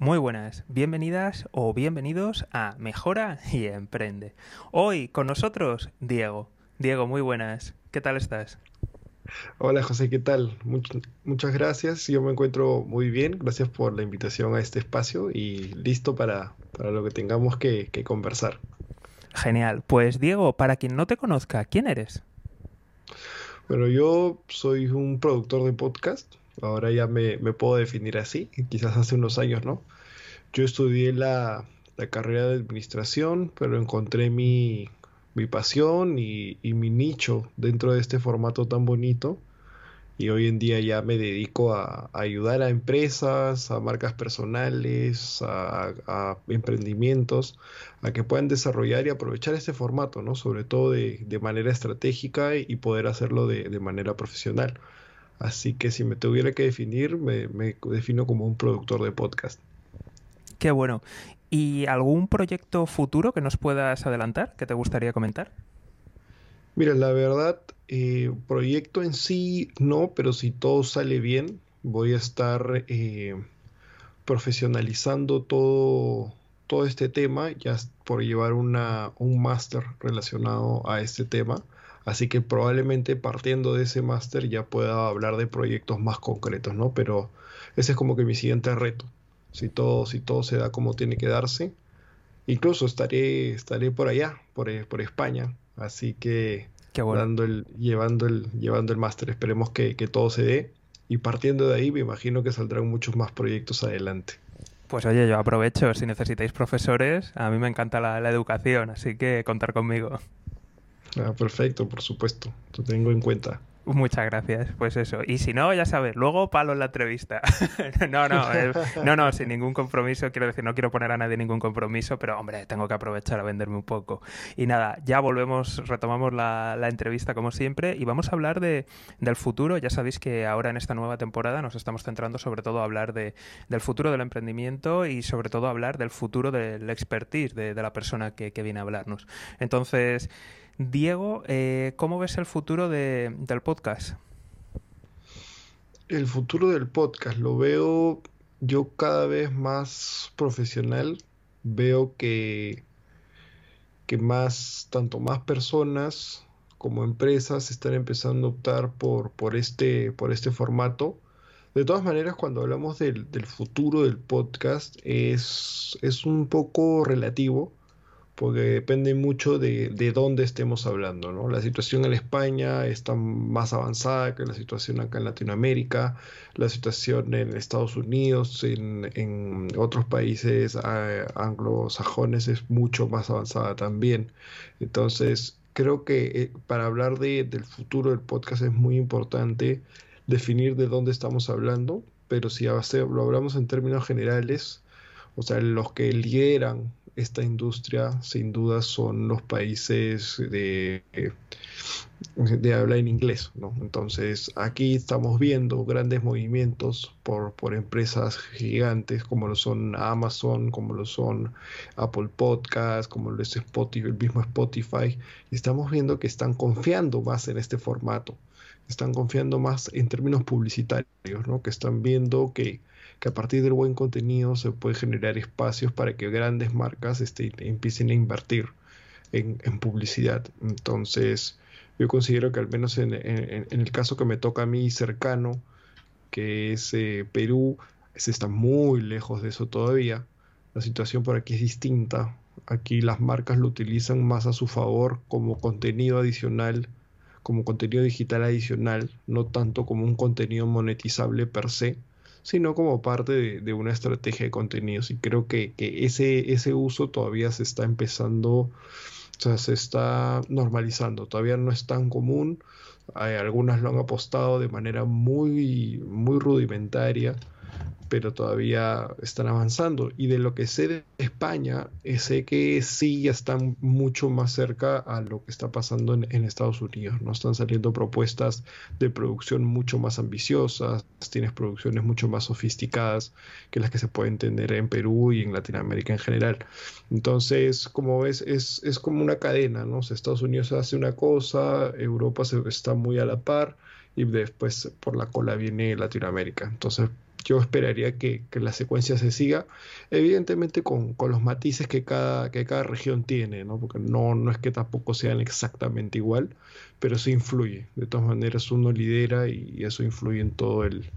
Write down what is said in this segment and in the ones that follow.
Muy buenas, bienvenidas o bienvenidos a Mejora y Emprende. Hoy con nosotros Diego. Diego, muy buenas. ¿Qué tal estás? Hola José, ¿qué tal? muchas gracias. Yo me encuentro muy bien. Gracias por la invitación a este espacio y listo para, lo que tengamos que, que conversar. Genial. Pues Diego, para quien no te conozca, ¿quién eres? Bueno, yo soy un productor de podcast ahora ya me, puedo definir así, quizás hace unos años no. Yo estudié la, carrera de administración, pero encontré mi, pasión y, mi nicho dentro de este formato tan bonito. Y hoy en día ya me dedico a, ayudar a empresas, a marcas personales, a, emprendimientos, a que puedan desarrollar y aprovechar este formato, ¿no? Sobre todo de, manera estratégica y poder hacerlo de, de manera profesional. Así que si me tuviera que definir, me, defino como un productor de podcast. Qué bueno. ¿Y algún proyecto futuro que nos puedas adelantar, que te gustaría comentar? Mira, la verdad, eh, proyecto en sí no, pero si todo sale bien, voy a estar eh, profesionalizando todo, todo este tema, ya por llevar una, un máster relacionado a este tema. Así que probablemente partiendo de ese máster ya pueda hablar de proyectos más concretos, ¿no? Pero ese es como que mi siguiente reto. Si todo, si todo se da como tiene que darse. Incluso estaré, estaré por allá, por, eh, por España. Así que dando el, llevando el, llevando el máster. Esperemos que, todo se dé. Y partiendo de ahí me imagino que saldrán muchos más proyectos adelante. Pues oye, yo aprovecho, si necesitáis profesores, a mí me encanta la educación, así que contar conmigo. Ah, perfecto, por supuesto. Lo tengo en cuenta. Muchas gracias, pues eso. Y si no, ya sabes, luego palo en la entrevista. no, no, eh, no, no, sin ningún compromiso. Quiero decir, no quiero poner a nadie ningún compromiso, pero hombre, tengo que aprovechar a venderme un poco. Y nada, ya volvemos, retomamos la, entrevista como siempre y vamos a hablar de, del futuro. Ya sabéis que ahora en esta nueva temporada nos estamos centrando sobre todo a hablar de, del futuro del emprendimiento y sobre todo a hablar del futuro del expertise de, la persona que viene a hablarnos. Entonces, Diego, eh, ¿cómo ves el futuro del podcast? El futuro del podcast lo veo yo cada vez más profesional. Veo que, que más, tanto más personas como empresas están empezando a optar por, por, este, por este formato. De todas maneras, cuando hablamos del, del futuro del podcast, es, es un poco relativo porque depende mucho de, de, dónde estemos hablando, ¿no? La situación en España está más avanzada que la situación acá en Latinoamérica, la situación en Estados Unidos, en, en otros países anglosajones es mucho más avanzada también. Entonces, creo que eh, para hablar de, del futuro del podcast es muy importante definir de dónde estamos hablando, pero si lo hablamos en términos generales, o sea, los que lideran esta industria sin duda son los países de, de habla en inglés. ¿no? Entonces aquí estamos viendo grandes movimientos por, por empresas gigantes como lo son Amazon, como lo son Apple Podcasts, como lo es Spotify, el mismo Spotify. Estamos viendo que están confiando más en este formato. Están confiando más en términos publicitarios, ¿no? que están viendo que que a partir del buen contenido se puede generar espacios para que grandes marcas este, empiecen a invertir en, publicidad. Entonces, yo considero que al menos en, el caso que me toca a mí cercano, que es eh, Perú, se está muy lejos de eso todavía. La situación por aquí es distinta. Aquí las marcas lo utilizan más a su favor como contenido adicional, como contenido digital adicional, no tanto como un contenido monetizable per se sino como parte de, una estrategia de contenidos. Y creo que, ese, ese uso todavía se está empezando, o sea, se está normalizando. Todavía no es tan común. Hay, algunas lo han apostado de manera muy, muy rudimentaria pero todavía están avanzando. Y de lo que sé de España, eh, sé que sí están mucho más cerca a lo que está pasando en, Estados Unidos. No están saliendo propuestas de producción mucho más ambiciosas, tienes producciones mucho más sofisticadas que las que se pueden tener en Perú y en Latinoamérica en general. Entonces, como ves, es, es como una cadena, ¿no? Estados Unidos hace una cosa, Europa se, está muy a la par y después por la cola viene Latinoamérica. Entonces, yo esperaría que, la secuencia se siga, evidentemente con, los matices que cada, que cada región tiene, ¿no? porque no, no es que tampoco sean exactamente igual, pero sí influye. De todas maneras, uno lidera y, eso influye en todo el,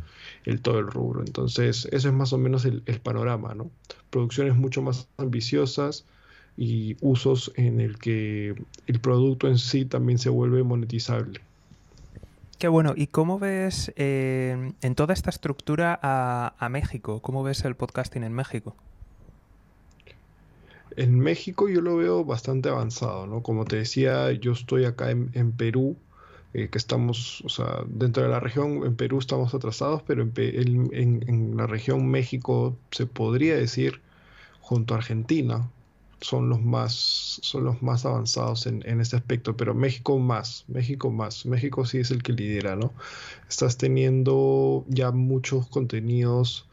todo el rubro. Entonces, eso es más o menos el, el panorama, ¿no? Producciones mucho más ambiciosas y usos en el que el producto en sí también se vuelve monetizable. Qué bueno. ¿Y cómo ves eh, en toda esta estructura a, México? ¿Cómo ves el podcasting en México? En México yo lo veo bastante avanzado, ¿no? Como te decía, yo estoy acá en, Perú, eh, que estamos, o sea, dentro de la región, en Perú estamos atrasados, pero en, en la región México se podría decir junto a Argentina, son los más, son los más avanzados en, en, este aspecto, pero México más, México más, México sí es el que lidera, ¿no? Estás teniendo ya muchos contenidos,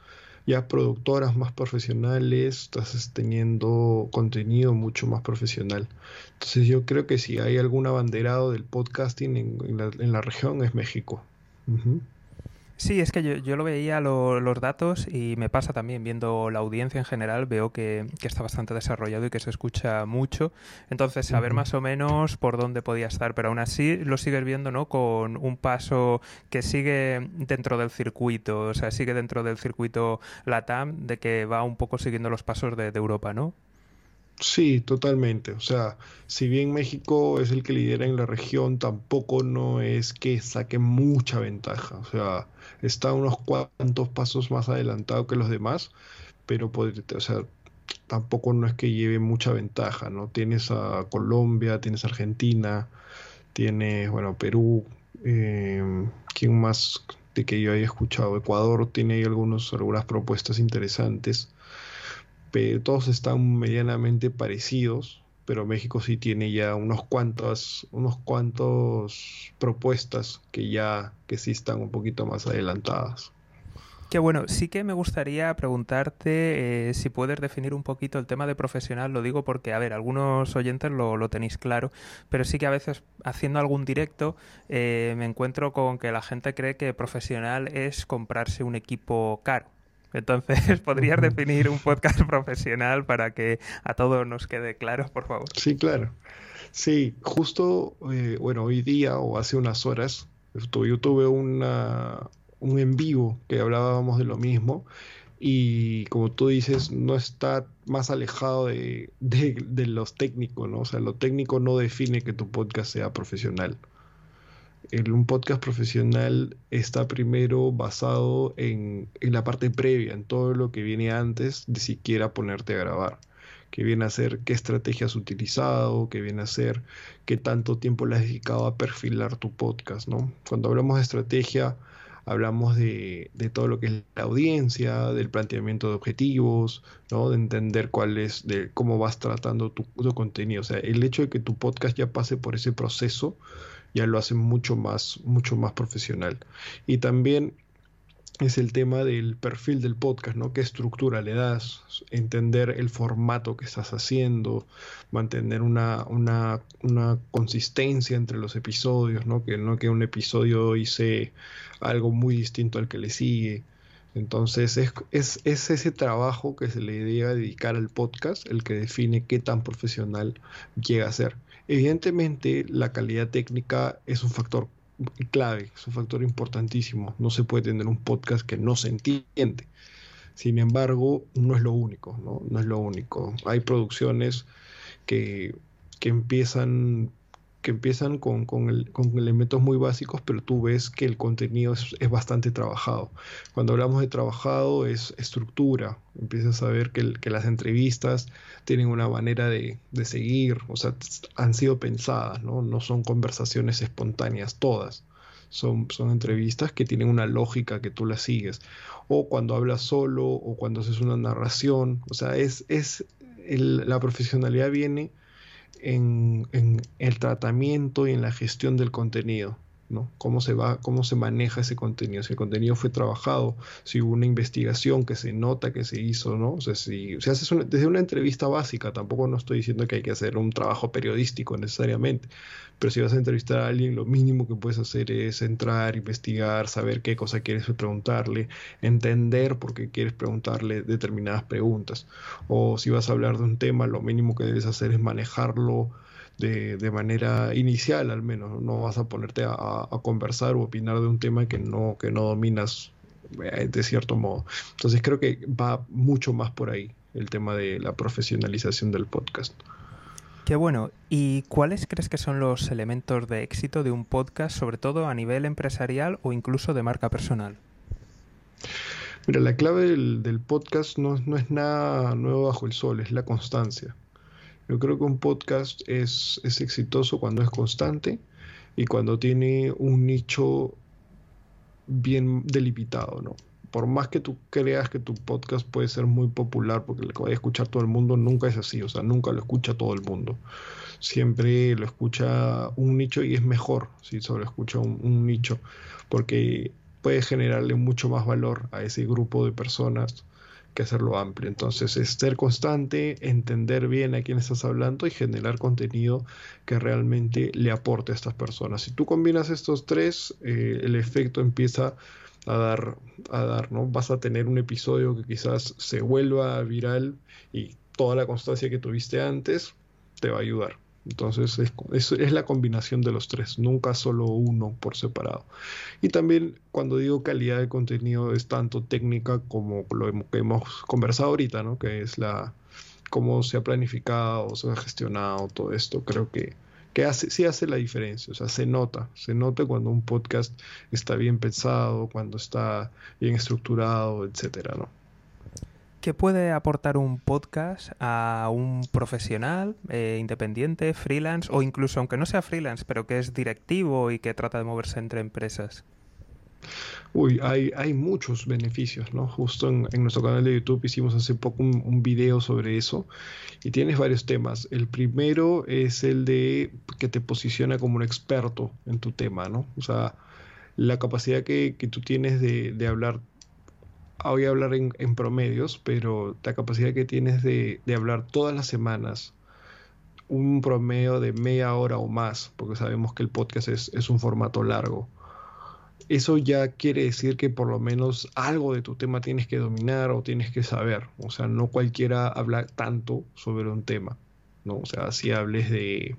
ya productoras más profesionales, estás teniendo contenido mucho más profesional. Entonces yo creo que si hay algún abanderado del podcasting en, en la, región es México. Sí, es que yo, lo veía los datos y me pasa también viendo la audiencia en general, veo que, está bastante desarrollado y que se escucha mucho. Entonces, saber más o menos por dónde podía estar, pero aún así lo sigues viendo, ¿no? Con un paso que sigue dentro del circuito, o sea, sigue dentro del circuito LATAM, de que va un poco siguiendo los pasos de Europa, ¿no? Sí, totalmente. O sea, si bien México es el que lidera en la región, tampoco no es que saque mucha ventaja. O sea, está unos cuantos pasos más adelantado que los demás, pero o sea, tampoco no es que lleve mucha ventaja, ¿no? Tienes a Colombia, tienes a Argentina, tienes, bueno, Perú, eh, ¿quién más de que yo haya escuchado? Ecuador tiene ahí algunos, algunas propuestas interesantes pero todos están medianamente parecidos, pero México sí tiene ya unos cuantos, unos cuantos propuestas que ya que sí están un poquito más adelantadas. Qué bueno, sí que me gustaría preguntarte eh, si puedes definir un poquito el tema de profesional, lo digo porque, a ver, algunos oyentes lo, lo tenéis claro, pero sí que a veces haciendo algún directo eh, me encuentro con que la gente cree que profesional es comprarse un equipo caro. Entonces, ¿podrías definir un podcast profesional para que a todos nos quede claro, por favor? Sí, claro. Sí, justo, eh, bueno, hoy día o hace unas horas, yo tuve una, un en vivo que hablábamos de lo mismo y como tú dices, no está más alejado de, de los técnicos, ¿no? O sea, lo técnico no define que tu podcast sea profesional un podcast profesional está primero basado en, la parte previa, en todo lo que viene antes de siquiera ponerte a grabar. Que viene a ser qué estrategias has utilizado, que viene a ser qué tanto tiempo le has dedicado a perfilar tu podcast, ¿no? Cuando hablamos de estrategia, hablamos de, todo lo que es la audiencia, del planteamiento de objetivos, ¿no? de entender cuál es, de cómo vas tratando tu, tu, contenido. O sea, el hecho de que tu podcast ya pase por ese proceso ya lo hace mucho más, mucho más profesional. Y también es el tema del perfil del podcast, ¿no? ¿Qué estructura le das? Entender el formato que estás haciendo, mantener una, una, una consistencia entre los episodios, ¿no? Que no que un episodio hice algo muy distinto al que le sigue. Entonces es, es, es, ese trabajo que se le debe dedicar al podcast el que define qué tan profesional llega a ser. Evidentemente la calidad técnica es un factor clave, es un factor importantísimo. No se puede tener un podcast que no se entiende. Sin embargo, no es lo único, ¿no? No es lo único. Hay producciones que, que empiezan que empiezan con, elementos muy básicos, pero tú ves que el contenido es, bastante trabajado. Cuando hablamos de trabajado es estructura, empiezas a ver que, que las entrevistas tienen una manera de, seguir, o sea, han sido pensadas, ¿no? No son conversaciones espontáneas todas. Son, son, entrevistas que tienen una lógica que tú las sigues. O cuando hablas solo, o cuando haces una narración. O sea, es, es la profesionalidad viene en, el tratamiento y en la gestión del contenido. ¿No? Cómo se va, cómo se maneja ese contenido, si el contenido fue trabajado, si hubo una investigación que se nota que se hizo, ¿no? O sea, si, si haces desde una entrevista básica, tampoco no estoy diciendo que hay que hacer un trabajo periodístico necesariamente, pero si vas a entrevistar a alguien, lo mínimo que puedes hacer es entrar, investigar, saber qué cosa quieres preguntarle, entender por qué quieres preguntarle determinadas preguntas. O si vas a hablar de un tema, lo mínimo que debes hacer es manejarlo de, manera inicial al menos. No vas a ponerte a, conversar o opinar de un tema que no, que no dominas eh, de cierto modo. Entonces creo que va mucho más por ahí el tema de la profesionalización del podcast. Qué bueno. ¿Y cuáles crees que son los elementos de éxito de un podcast, sobre todo a nivel empresarial o incluso de marca personal? Mira, la clave del, podcast no, no, es nada nuevo bajo el sol, es la constancia. Yo creo que un podcast es, es exitoso cuando es constante y cuando tiene un nicho bien delimitado, ¿no? Por más que tú creas que tu podcast puede ser muy popular porque lo vaya a escuchar todo el mundo, nunca es así, o sea, nunca lo escucha todo el mundo. Siempre lo escucha un nicho y es mejor si solo escucha un, un nicho, porque puede generarle mucho más valor a ese grupo de personas que hacerlo amplio. Entonces, es ser constante, entender bien a quién estás hablando y generar contenido que realmente le aporte a estas personas. Si tú combinas estos tres, eh, el efecto empieza a dar, a dar, ¿no? Vas a tener un episodio que quizás se vuelva viral y toda la constancia que tuviste antes te va a ayudar. Entonces es, es, la combinación de los tres, nunca solo uno por separado. Y también cuando digo calidad de contenido es tanto técnica como lo que hemos conversado ahorita, ¿no? que es la cómo se ha planificado, se ha gestionado todo esto. Creo que, que hace, sí hace la diferencia, o sea, se nota, se nota cuando un podcast está bien pensado, cuando está bien estructurado, etcétera, ¿no? ¿Qué puede aportar un podcast a un profesional eh, independiente, freelance o incluso aunque no sea freelance, pero que es directivo y que trata de moverse entre empresas? Uy, hay, hay muchos beneficios, ¿no? Justo en, nuestro canal de YouTube hicimos hace poco un, un, video sobre eso y tienes varios temas. El primero es el de que te posiciona como un experto en tu tema, ¿no? O sea, la capacidad que, que tú tienes de, de hablar voy a hablar en, promedios, pero la capacidad que tienes de, hablar todas las semanas, un promedio de media hora o más, porque sabemos que el podcast es, un formato largo. Eso ya quiere decir que por lo menos algo de tu tema tienes que dominar o tienes que saber. O sea, no cualquiera habla tanto sobre un tema. ¿no? O sea, si hables de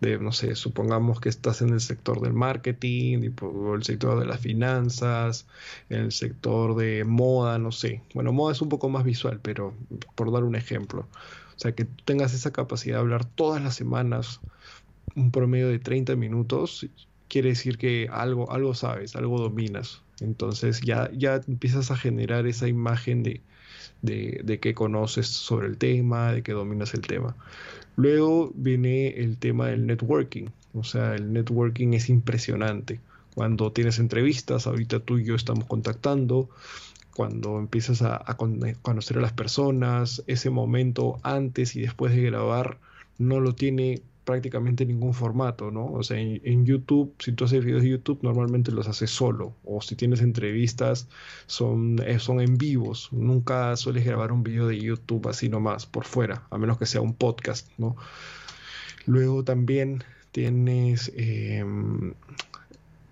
de, no sé, supongamos que estás en el sector del marketing, o el sector de las finanzas, en el sector de moda, no sé. Bueno, moda es un poco más visual, pero por dar un ejemplo. O sea, que tengas esa capacidad de hablar todas las semanas un promedio de 30 minutos, quiere decir que algo, algo sabes, algo dominas. Entonces ya, ya empiezas a generar esa imagen de, de, de conoces sobre el tema, de que dominas el tema. Luego viene el tema del networking. O sea, el networking es impresionante. Cuando tienes entrevistas, ahorita tú y yo estamos contactando, cuando empiezas a, conocer a las personas, ese momento antes y después de grabar no lo tiene prácticamente ningún formato, ¿no? O sea, en, YouTube, si tú haces videos de YouTube, normalmente los haces solo, o si tienes entrevistas, son, eh, son en vivos, nunca sueles grabar un video de YouTube así nomás, por fuera, a menos que sea un podcast, ¿no? Luego también tienes, em,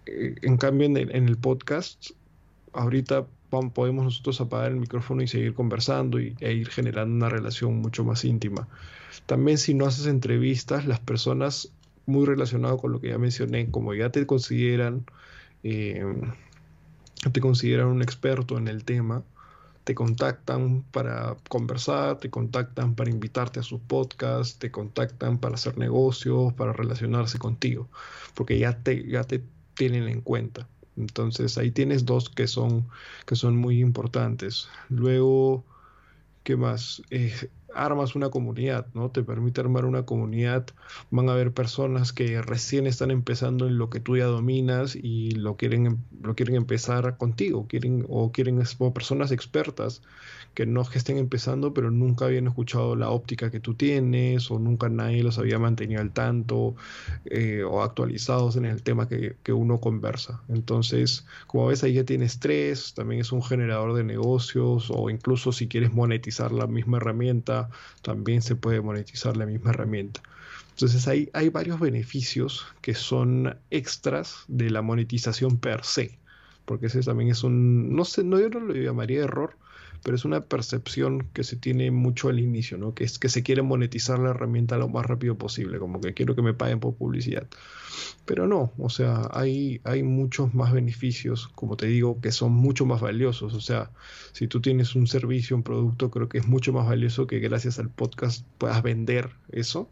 eh, en cambio, en el, podcast, ahorita podemos nosotros apagar el micrófono y seguir conversando y, e ir generando una relación mucho más íntima. También si no haces entrevistas, las personas muy relacionadas con lo que ya mencioné, como ya te consideran, eh, te consideran un experto en el tema, te contactan para conversar, te contactan para invitarte a sus podcasts, te contactan para hacer negocios, para relacionarse contigo, porque ya te, ya te tienen en cuenta. Entonces ahí tienes dos que son, que son muy importantes. Luego, ¿qué más? Eh, armas una comunidad, ¿no? Te permite armar una comunidad, van a haber personas que recién están empezando en lo que tú ya dominas y lo quieren, em, lo quieren empezar contigo, quieren, o quieren, o personas expertas que no que estén empezando, pero nunca habían escuchado la óptica que tú tienes, o nunca nadie los había mantenido al tanto, eh, o actualizados en el tema que, que, uno conversa. Entonces, como ves, ahí ya tienes tres, también es un generador de negocios, o incluso si quieres monetizar la misma herramienta, también se puede monetizar la misma herramienta. Entonces hay, hay varios beneficios que son extras de la monetización per se, porque ese también es un, no sé, no yo no lo llamaría error, pero es una percepción que se tiene mucho al inicio, ¿no? Que es que se quiere monetizar la herramienta lo más rápido posible, como que quiero que me paguen por publicidad. Pero no, o sea, hay, hay muchos más beneficios, como te digo, que son mucho más valiosos. O sea, si tú tienes un servicio, un producto, creo que es mucho más valioso que gracias al podcast puedas vender eso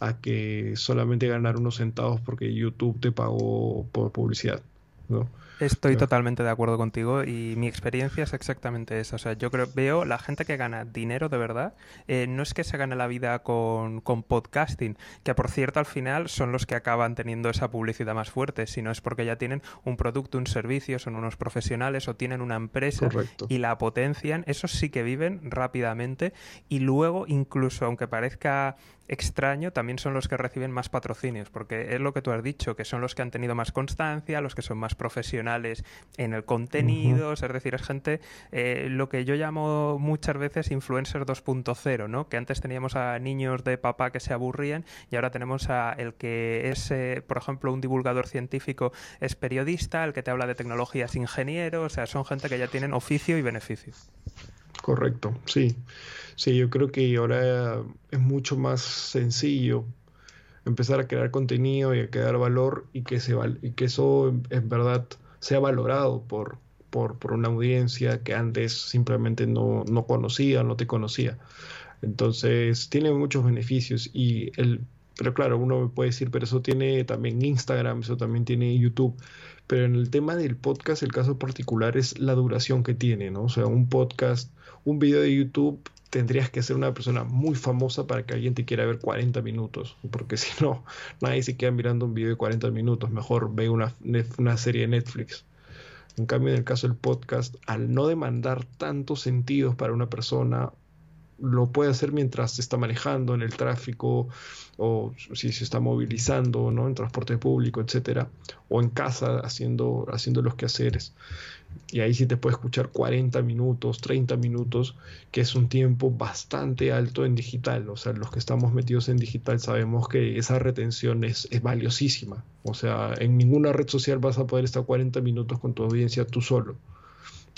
a que solamente ganar unos centavos porque YouTube te pagó por publicidad, ¿no? Estoy totalmente de acuerdo contigo y mi experiencia es exactamente esa. O sea, yo creo, veo la gente que gana dinero de verdad, eh, no es que se gane la vida con, con, podcasting, que por cierto al final son los que acaban teniendo esa publicidad más fuerte, sino es porque ya tienen un producto, un servicio, son unos profesionales o tienen una empresa y la potencian. Esos sí que viven rápidamente y luego incluso, aunque parezca extraño también son los que reciben más patrocinios, porque es lo que tú has dicho, que son los que han tenido más constancia, los que son más profesionales en el contenido, es decir, es gente, eh, lo que yo llamo muchas veces influencer 2.0, ¿no? Que antes teníamos a niños de papá que se aburrían y ahora tenemos a el que es, eh, por ejemplo, un divulgador científico es periodista, el que te habla de tecnologías ingeniero, o sea, son gente que ya tienen oficio y beneficio. Correcto, sí. Sí, yo creo que ahora es mucho más sencillo empezar a crear contenido y a crear valor y que, se, y que eso en verdad sea valorado por, por, por una audiencia que antes simplemente no, no, conocía, no te conocía. Entonces, tiene muchos beneficios y el, pero claro, uno me puede decir, pero eso tiene también Instagram, eso también tiene YouTube. Pero en el tema del podcast, el caso particular es la duración que tiene, ¿no? O sea, un podcast, un video de YouTube tendrías que ser una persona muy famosa para que alguien te quiera ver 40 minutos, porque si no, nadie se queda mirando un video de 40 minutos, mejor ve una, una serie de Netflix. En cambio, en el caso del podcast, al no demandar tantos sentidos para una persona, lo puede hacer mientras se está manejando en el tráfico o si se está movilizando ¿no? en transporte público, etcétera, o en casa haciendo, haciendo los quehaceres y ahí sí te puede escuchar 40 minutos, 30 minutos, que es un tiempo bastante alto en digital. O sea, los que estamos metidos en digital sabemos que esa retención es, es valiosísima. O sea, en ninguna red social vas a poder estar 40 minutos con tu audiencia tú solo.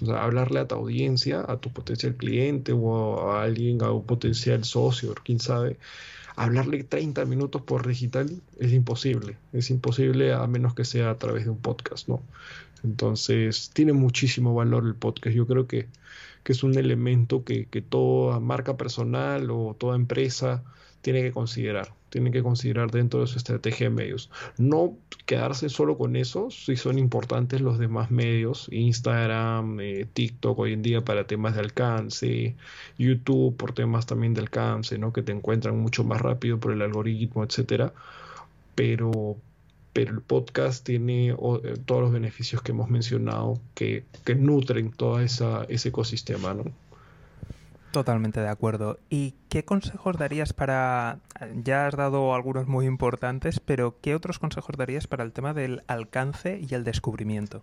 O sea, hablarle a tu audiencia, a tu potencial cliente o a alguien, a un potencial socio, quién sabe, hablarle 30 minutos por digital es imposible. Es imposible a menos que sea a través de un podcast, ¿no? Entonces, tiene muchísimo valor el podcast. Yo creo que, es un elemento que, que, toda marca personal o toda empresa tiene que considerar. Tiene que considerar dentro de su estrategia de medios. No quedarse solo con eso, si son importantes los demás medios, Instagram, eh, TikTok hoy en día para temas de alcance, YouTube por temas también de alcance, ¿no? que te encuentran mucho más rápido por el algoritmo, etcétera. Pero, pero el podcast tiene eh, todos los beneficios que hemos mencionado que, nutren todo esa, ese ecosistema, ¿no? Totalmente de acuerdo. ¿Y qué consejos darías para, ya has dado algunos muy importantes, pero qué otros consejos darías para el tema del alcance y el descubrimiento?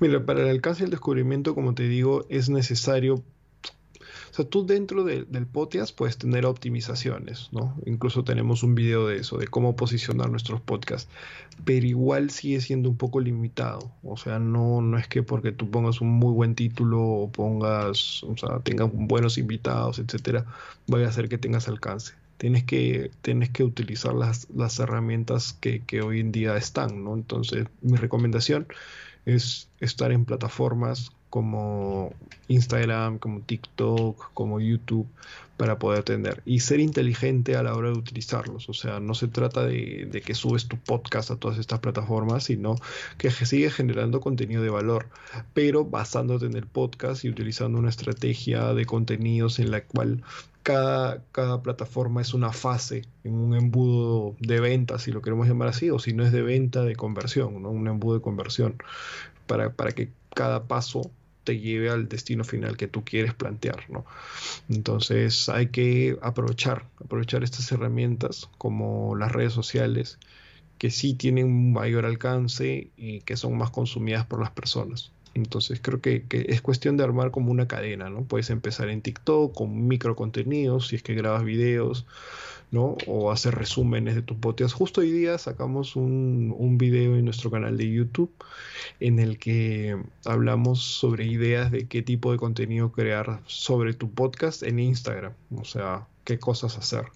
Mira, para el alcance y el descubrimiento, como te digo, es necesario o sea, tú dentro del podcast puedes tener optimizaciones, ¿no? Incluso tenemos un video de eso, de cómo posicionar nuestros podcasts, pero igual sigue siendo un poco limitado. O sea, no, no es que porque tú pongas un muy buen título o pongas, o sea, tengas buenos invitados, etcétera, vaya a hacer que tengas alcance tienes que, tienes que utilizar las, las herramientas que, que, hoy en día están, ¿no? Entonces, mi recomendación es estar en plataformas como Instagram, como TikTok, como YouTube, para poder tener y ser inteligente a la hora de utilizarlos. O sea, no se trata de, de, que subes tu podcast a todas estas plataformas, sino que sigues generando contenido de valor, pero basándote en el podcast y utilizando una estrategia de contenidos en la cual cada, cada plataforma es una fase en un embudo de venta, si lo queremos llamar así, o si no es de venta, de conversión, ¿no? un embudo de conversión, para, para que cada paso te lleve al destino final que tú quieres plantear, ¿no? Entonces hay que aprovechar, aprovechar estas herramientas como las redes sociales que sí tienen un mayor alcance y que son más consumidas por las personas. Entonces creo que, es cuestión de armar como una cadena, ¿no? Puedes empezar en TikTok con micro contenidos, si es que grabas videos, ¿no? O hacer resúmenes de tus podcast. Justo hoy día sacamos un, un video en nuestro canal de YouTube en el que hablamos sobre ideas de qué tipo de contenido crear sobre tu podcast en Instagram, o sea, qué cosas hacer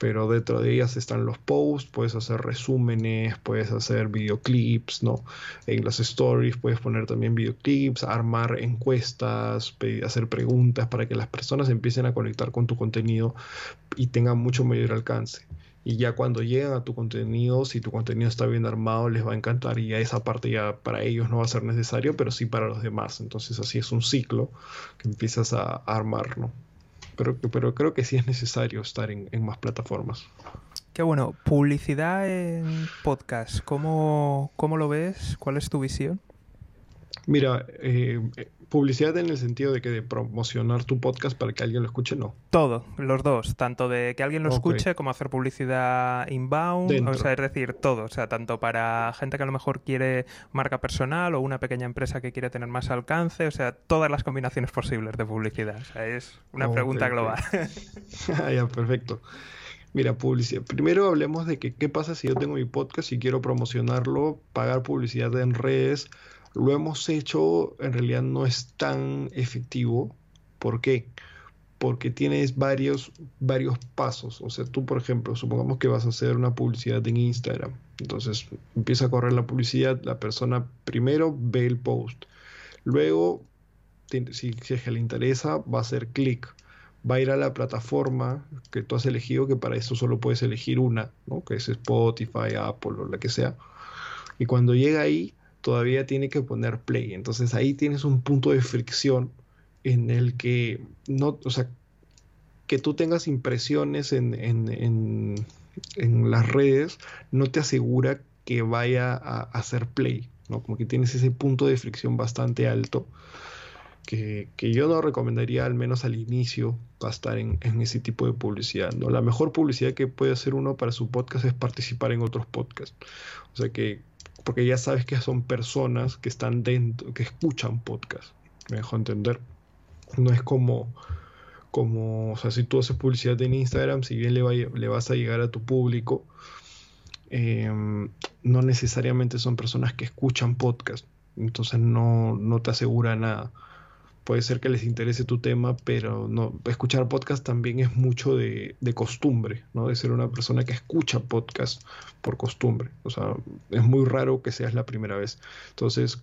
pero dentro de ellas están los posts, puedes hacer resúmenes, puedes hacer videoclips, ¿no? En las stories puedes poner también videoclips, armar encuestas, hacer preguntas para que las personas empiecen a conectar con tu contenido y tengan mucho mayor alcance. Y ya cuando llegan a tu contenido, si tu contenido está bien armado, les va a encantar y ya esa parte ya para ellos no va a ser necesario, pero sí para los demás. Entonces así es un ciclo que empiezas a armar, ¿no? Pero, creo que sí es necesario estar en, más plataformas. Qué bueno. Publicidad en podcast, ¿cómo, ¿cómo, lo ves? ¿Cuál es tu visión? Mira, eh, publicidad en el sentido de que de promocionar tu podcast para que alguien lo escuche, no. Todo, los dos, tanto de que alguien lo escuche como hacer publicidad inbound, o sea, es decir, todo, o sea, tanto para gente que a lo mejor quiere marca personal o una pequeña empresa que quiere tener más alcance, o sea, todas las combinaciones posibles de publicidad. O sea, es una pregunta global. ya, perfecto. Mira, publicidad. Primero hablemos de que qué pasa si yo tengo mi podcast y quiero promocionarlo, pagar publicidad en redes, lo hemos hecho, en realidad no es tan efectivo. ¿Por qué? Porque tienes varios, varios pasos. O sea, tú, por ejemplo, supongamos que vas a hacer una publicidad en Instagram. Entonces empieza a correr la publicidad, la persona primero ve el post. Luego, si, si es que le interesa, va a hacer clic. Va a ir a la plataforma que tú has elegido, que para eso solo puedes elegir una, ¿no? que es Spotify, Apple o la que sea. Y cuando llega ahí, todavía tiene que poner play. Entonces ahí tienes un punto de fricción en el que no, o sea, que tú tengas impresiones en, en, en, las redes no te asegura que vaya a, hacer play, ¿no? Como que tienes ese punto de fricción bastante alto. Que, que, yo no recomendaría al menos al inicio en, en, ese tipo de publicidad. ¿no? La mejor publicidad que puede hacer uno para su podcast es participar en otros podcasts. O sea que porque ya sabes que son personas que están dentro, que escuchan podcast. Me dejo entender. No es como, como, o sea, si tú haces publicidad en Instagram, si bien le, le vas a llegar a tu público, em, no necesariamente son personas que escuchan podcast. Entonces no, no te asegura nada puede ser que les interese tu tema, pero no, escuchar podcast también es mucho de, costumbre, ¿no? De ser una persona que escucha podcast por costumbre. O sea, es muy raro que seas la primera vez. Entonces,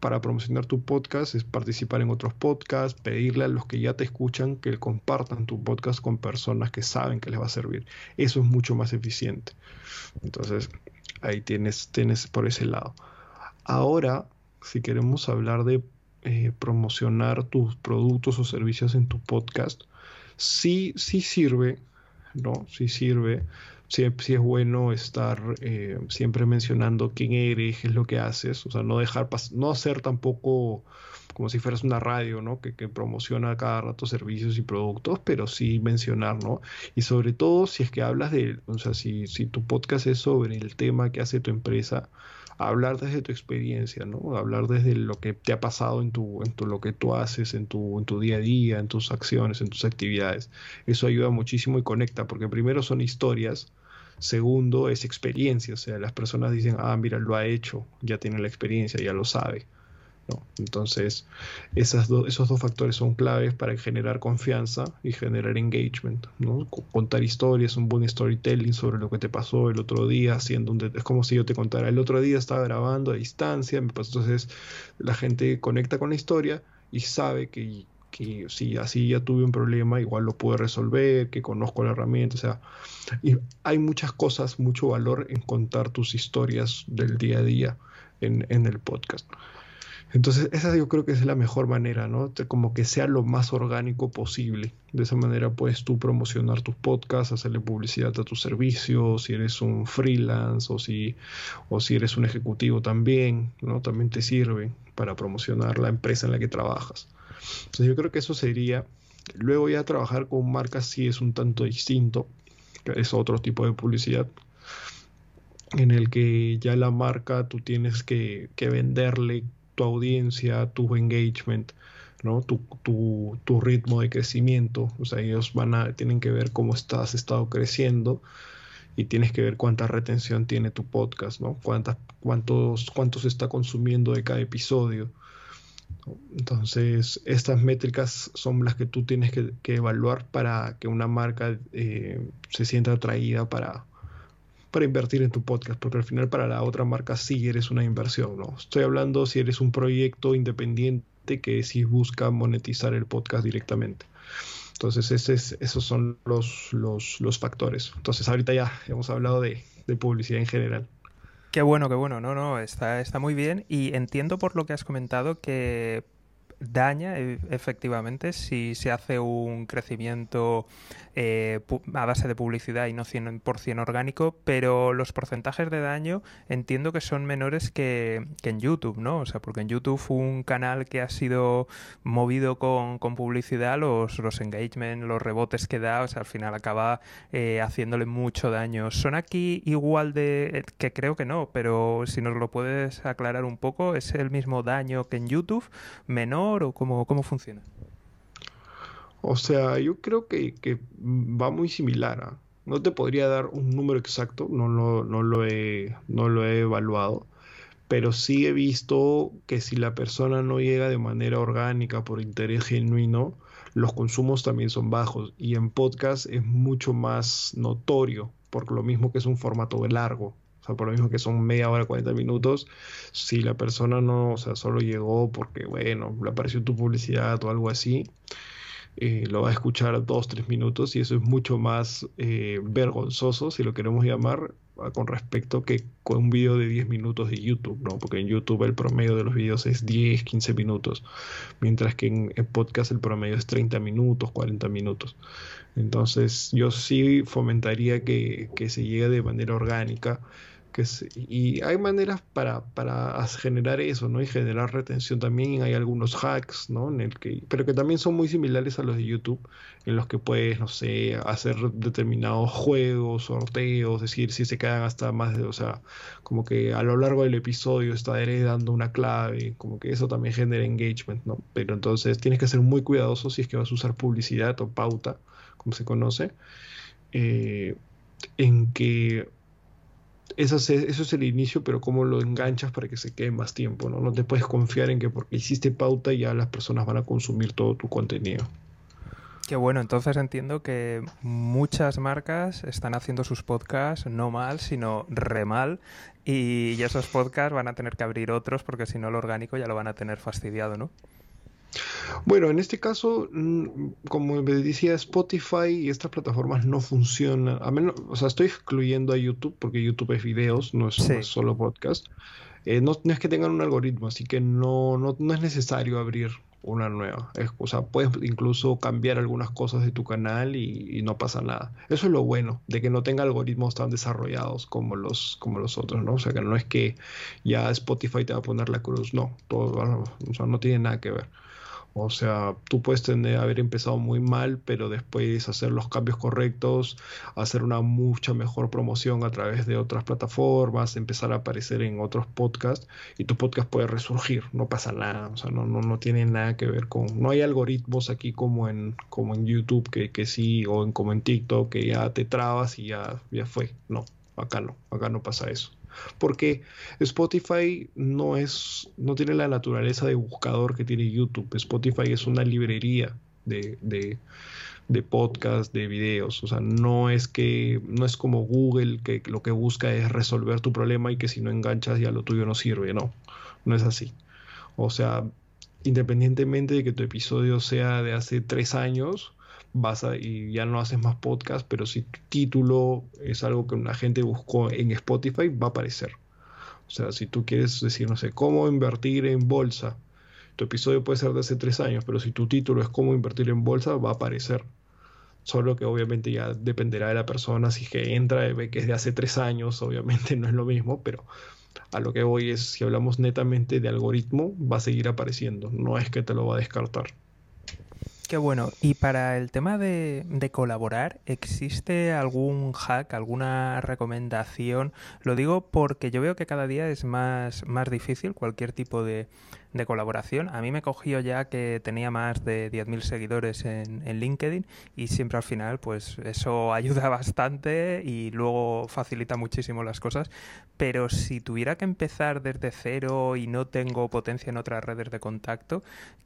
para promocionar tu podcast es participar en otros podcasts, pedirle a los que ya te escuchan que compartan tu podcast con personas que saben que les va a servir. Eso es mucho más eficiente. Entonces, ahí tienes, tienes por ese lado. Ahora, si queremos hablar de eh, promocionar tus productos o servicios en tu podcast, sí, sí sirve, ¿no? Sí sirve. Sí, es bueno estar eh, siempre mencionando quién eres, qué es lo que haces, o sea, no dejar, no hacer tampoco como si fueras una radio, ¿no? Que, que, promociona cada rato servicios y productos, pero sí mencionar, ¿no? Y sobre todo si es que hablas de, o sea, si, si tu podcast es sobre el tema que hace tu empresa, hablar desde tu experiencia, ¿no? Hablar desde lo que te ha pasado en tu, en tu lo que tú haces, en tu, en tu día a día, en tus acciones, en tus actividades. Eso ayuda muchísimo y conecta, porque primero son historias, segundo es experiencia, o sea, las personas dicen, ah, mira, lo ha hecho, ya tiene la experiencia, ya lo sabe. Entonces, esos dos factores son claves para generar confianza y generar engagement, ¿no? Contar historias, un buen storytelling sobre lo que te pasó el otro día, haciendo un es como si yo te contara, el otro día estaba grabando a distancia, entonces la gente conecta con la historia y sabe que, si así ya tuve un problema, igual lo puedo resolver, que conozco la herramienta, o sea, hay muchas cosas, mucho valor en contar tus historias del día a día en el podcast. Entonces, esa yo creo que es la mejor manera, ¿no? Como que sea lo más orgánico posible. De esa manera puedes tú promocionar tus podcasts, hacerle publicidad a tus servicios, si eres un freelance o si, o si eres un ejecutivo también, ¿no? También te sirve para promocionar la empresa en la que trabajas. Entonces, yo creo que eso sería. Luego ya trabajar con marcas sí es un tanto distinto, es otro tipo de publicidad, en el que ya la marca tú tienes que, que venderle tu audiencia, tu engagement, ¿no? Tu, tu, tu, ritmo de crecimiento. O sea, ellos van a, tienen que ver cómo estás estado creciendo y tienes que ver cuánta retención tiene tu podcast, ¿no? Cuántas, cuántos, cuántos está consumiendo de cada episodio. Entonces, estas métricas son las que tú tienes que, que evaluar para que una marca eh, se sienta atraída para, para invertir en tu podcast, porque al final para la otra marca sí eres una inversión, ¿no? Estoy hablando si eres un proyecto independiente que sí busca monetizar el podcast directamente. Entonces, ese es, esos son los, los, los, factores. Entonces, ahorita ya hemos hablado de, de publicidad en general. Qué bueno, qué bueno. No, no, está, está muy bien. Y entiendo por lo que has comentado que daña e, efectivamente si se hace un crecimiento eh, a base de publicidad y no 100% orgánico, pero los porcentajes de daño entiendo que son menores que, en YouTube, ¿no? O sea, porque en YouTube un canal que ha sido movido con, publicidad, los, los engagement, los rebotes que da, o sea, al final acaba eh, haciéndole mucho daño. ¿Son aquí igual de... que creo que no, pero si nos lo puedes aclarar un poco, ¿es el mismo daño que en YouTube? ¿Menor o cómo, cómo funciona? O sea, yo creo que, va muy similar. ¿ah? No te podría dar un número exacto, no lo, he, no lo he evaluado, pero sí he visto que si la persona no llega de manera orgánica por interés genuino, los consumos también son bajos. Y en podcast es mucho más notorio, por lo mismo que es un formato largo. O sea, por lo mismo que son media hora, 40 minutos, si la persona no, o sea, solo llegó porque, bueno, le apareció tu publicidad o algo así, eh, lo va a escuchar dos, tres minutos y eso es mucho más eh, vergonzoso, si lo queremos llamar, con respecto que con un video de 10 minutos de YouTube, ¿no? Porque en YouTube el promedio de los videos es 10, 15 minutos, mientras que en, en podcast el promedio es 30 minutos, 40 minutos. Entonces yo sí fomentaría que, que se llegue de manera orgánica y hay maneras para, para generar eso, ¿no? Y generar retención también. Hay algunos hacks, ¿no? En el que, pero que también son muy similares a los de YouTube, en los que puedes, no sé, hacer determinados juegos, sorteos, es decir, si se quedan hasta más de, o sea, como que a lo largo del episodio está dando una clave, como que eso también genera engagement, ¿no? Pero entonces tienes que ser muy cuidadoso si es que vas a usar publicidad o pauta, como se conoce, eh, en que eso es, eso es el inicio, pero cómo lo enganchas para que se quede más tiempo, ¿no? No te puedes confiar en que porque hiciste pauta ya las personas van a consumir todo tu contenido. Qué bueno, entonces entiendo que muchas marcas están haciendo sus podcasts no mal, sino re mal, y esos podcasts van a tener que abrir otros porque si no lo orgánico ya lo van a tener fastidiado, ¿no? Bueno, en este caso, mm, como me decía, Spotify y estas plataformas no funcionan. A menos, o sea, estoy excluyendo a YouTube porque YouTube es videos, no es, solo podcast. Eh, no, es que tengan un algoritmo, así que no, no, no es necesario abrir una nueva. o sea, puedes incluso cambiar algunas cosas de tu canal y, no pasa nada. Eso es lo bueno, de que no tenga algoritmos tan desarrollados como los, como los otros, ¿no? O sea, que no es que ya Spotify te va a poner la cruz, no, todo, o sea, no tiene nada que ver. O sea, tú puedes tener, haber empezado muy mal, pero después hacer los cambios correctos, hacer una mucha mejor promoción a través de otras plataformas, empezar a aparecer en otros podcasts y tu podcast puede resurgir, no pasa nada, o sea, no, no, no tiene nada que ver con, no hay algoritmos aquí como en, como en YouTube que, que sí, o en, como en TikTok que ya te trabas y ya, ya fue, no, acá no, acá no pasa eso. Porque Spotify no es, no tiene la naturaleza de buscador que tiene YouTube. Spotify es una librería de, de, de podcast, de videos. O sea, no es que, no es como Google que lo que busca es resolver tu problema y que si no enganchas ya lo tuyo no sirve. No, no es así. O sea, independientemente de que tu episodio sea de hace tres años, y ya no haces más podcast, pero si tu título es algo que una gente buscó en Spotify, va a aparecer. O sea, si tú quieres decir, no sé, cómo invertir en bolsa, tu episodio puede ser de hace tres años, pero si tu título es cómo invertir en bolsa, va a aparecer. Solo que obviamente ya dependerá de la persona, si que entra y ve que es de hace tres años, obviamente no es lo mismo, pero a lo que voy es, si hablamos netamente de algoritmo, va a seguir apareciendo, no es que te lo va a descartar. Qué bueno. Y para el tema de, de, colaborar, ¿existe algún hack, alguna recomendación? Lo digo porque yo veo que cada día es más, más difícil cualquier tipo de, de colaboración. A mí me cogió ya que tenía más de 10.000 seguidores en, LinkedIn y siempre al final pues eso ayuda bastante y luego facilita muchísimo las cosas. Pero si tuviera que empezar desde cero y no tengo potencia en otras redes de contacto,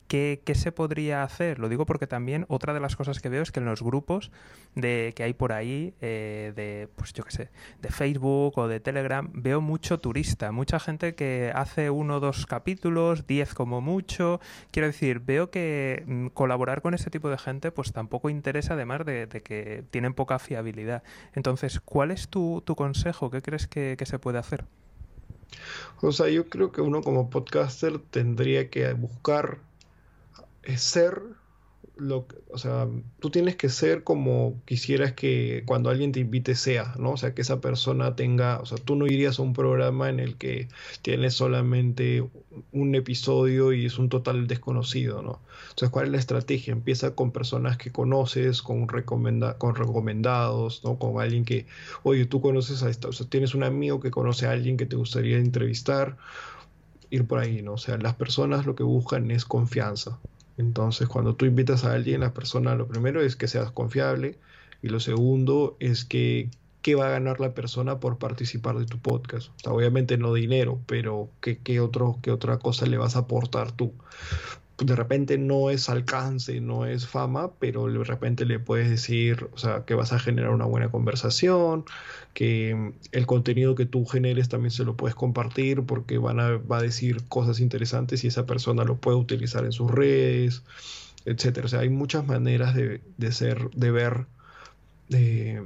¿qué, qué se podría hacer? Lo digo porque también otra de las cosas que veo es que en los grupos de, que hay por ahí, eh, de pues yo qué sé, de Facebook o de Telegram, veo mucho turista, mucha gente que hace uno o dos capítulos, 10 como mucho. Quiero decir, veo que mm, colaborar con ese tipo de gente pues tampoco interesa además de, que tienen poca fiabilidad. Entonces, ¿cuál es tu, tu consejo? ¿Qué crees que, que se puede hacer? O sea, yo creo que uno como podcaster tendría que buscar ser o sea, tú tienes que ser como quisieras que cuando alguien te invite sea, ¿no? O sea, que esa persona tenga, o sea, tú no irías a un programa en el que tienes solamente un episodio y es un total desconocido, ¿no? Entonces, ¿cuál es la estrategia? Empieza con personas que conoces, con, recomenda con recomendados, ¿no? Con alguien que, oye, tú conoces a esta, o sea, tienes un amigo que conoce a alguien que te gustaría entrevistar, ir por ahí, ¿no? O sea, las personas lo que buscan es confianza. Entonces, cuando tú invitas a alguien, la persona lo primero es que seas confiable y lo segundo es que qué va a ganar la persona por participar de tu podcast. O sea, obviamente no dinero, pero ¿qué, qué, otro, qué otra cosa le vas a aportar tú? De repente no es alcance, no es fama, pero de repente le puedes decir, o sea, que vas a generar una buena conversación, que el contenido que tú generes también se lo puedes compartir porque van a, va a decir cosas interesantes y esa persona lo puede utilizar en sus redes, etcétera. O sea, hay muchas maneras de, de ser, de ver, de,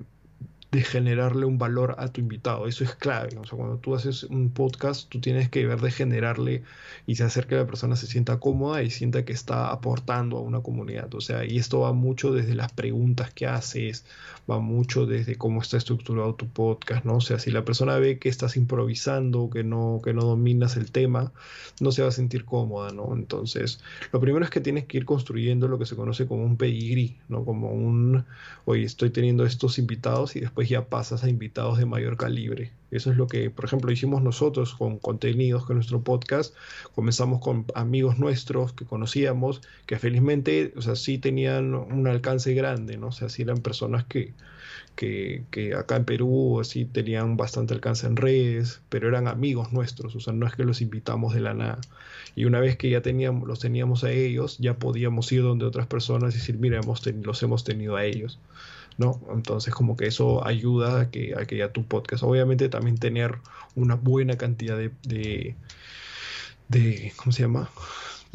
de generarle un valor a tu invitado. Eso es clave. O sea, cuando tú haces un podcast, tú tienes que ver de generarle y hacer que la persona se sienta cómoda y sienta que está aportando a una comunidad. O sea, y esto va mucho desde las preguntas que haces, va mucho desde cómo está estructurado tu podcast, ¿no? O sea, si la persona ve que estás improvisando, que no, que no dominas el tema, no se va a sentir cómoda, ¿no? Entonces, lo primero es que tienes que ir construyendo lo que se conoce como un pedigrí, ¿no? Como un, oye, estoy teniendo estos invitados y después pues ya pasas a invitados de mayor calibre. Eso es lo que, por ejemplo, hicimos nosotros con contenidos con nuestro podcast. Comenzamos con amigos nuestros que conocíamos, que felizmente, o sea, sí tenían un alcance grande, ¿no? O sea, sí eran personas que, que, que, acá en Perú sí tenían bastante alcance en redes, pero eran amigos nuestros, o sea, no es que los invitamos de la nada. Y una vez que ya teníamos, los teníamos a ellos, ya podíamos ir donde otras personas y decir, mira, hemos los hemos tenido a ellos. ¿No? Entonces como que eso ayuda a que, a que ya tu podcast, obviamente también tener una buena cantidad de, de, de ¿cómo se llama?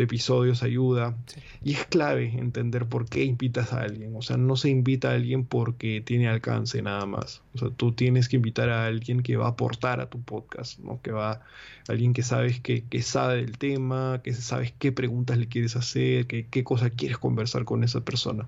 De episodios ayuda. Sí. Y es clave entender por qué invitas a alguien. O sea, no se invita a alguien porque tiene alcance nada más. O sea, tú tienes que invitar a alguien que va a aportar a tu podcast, ¿no? Que va, alguien que sabes que, que sabe del tema, que sabes qué preguntas le quieres hacer, que, qué cosa quieres conversar con esa persona.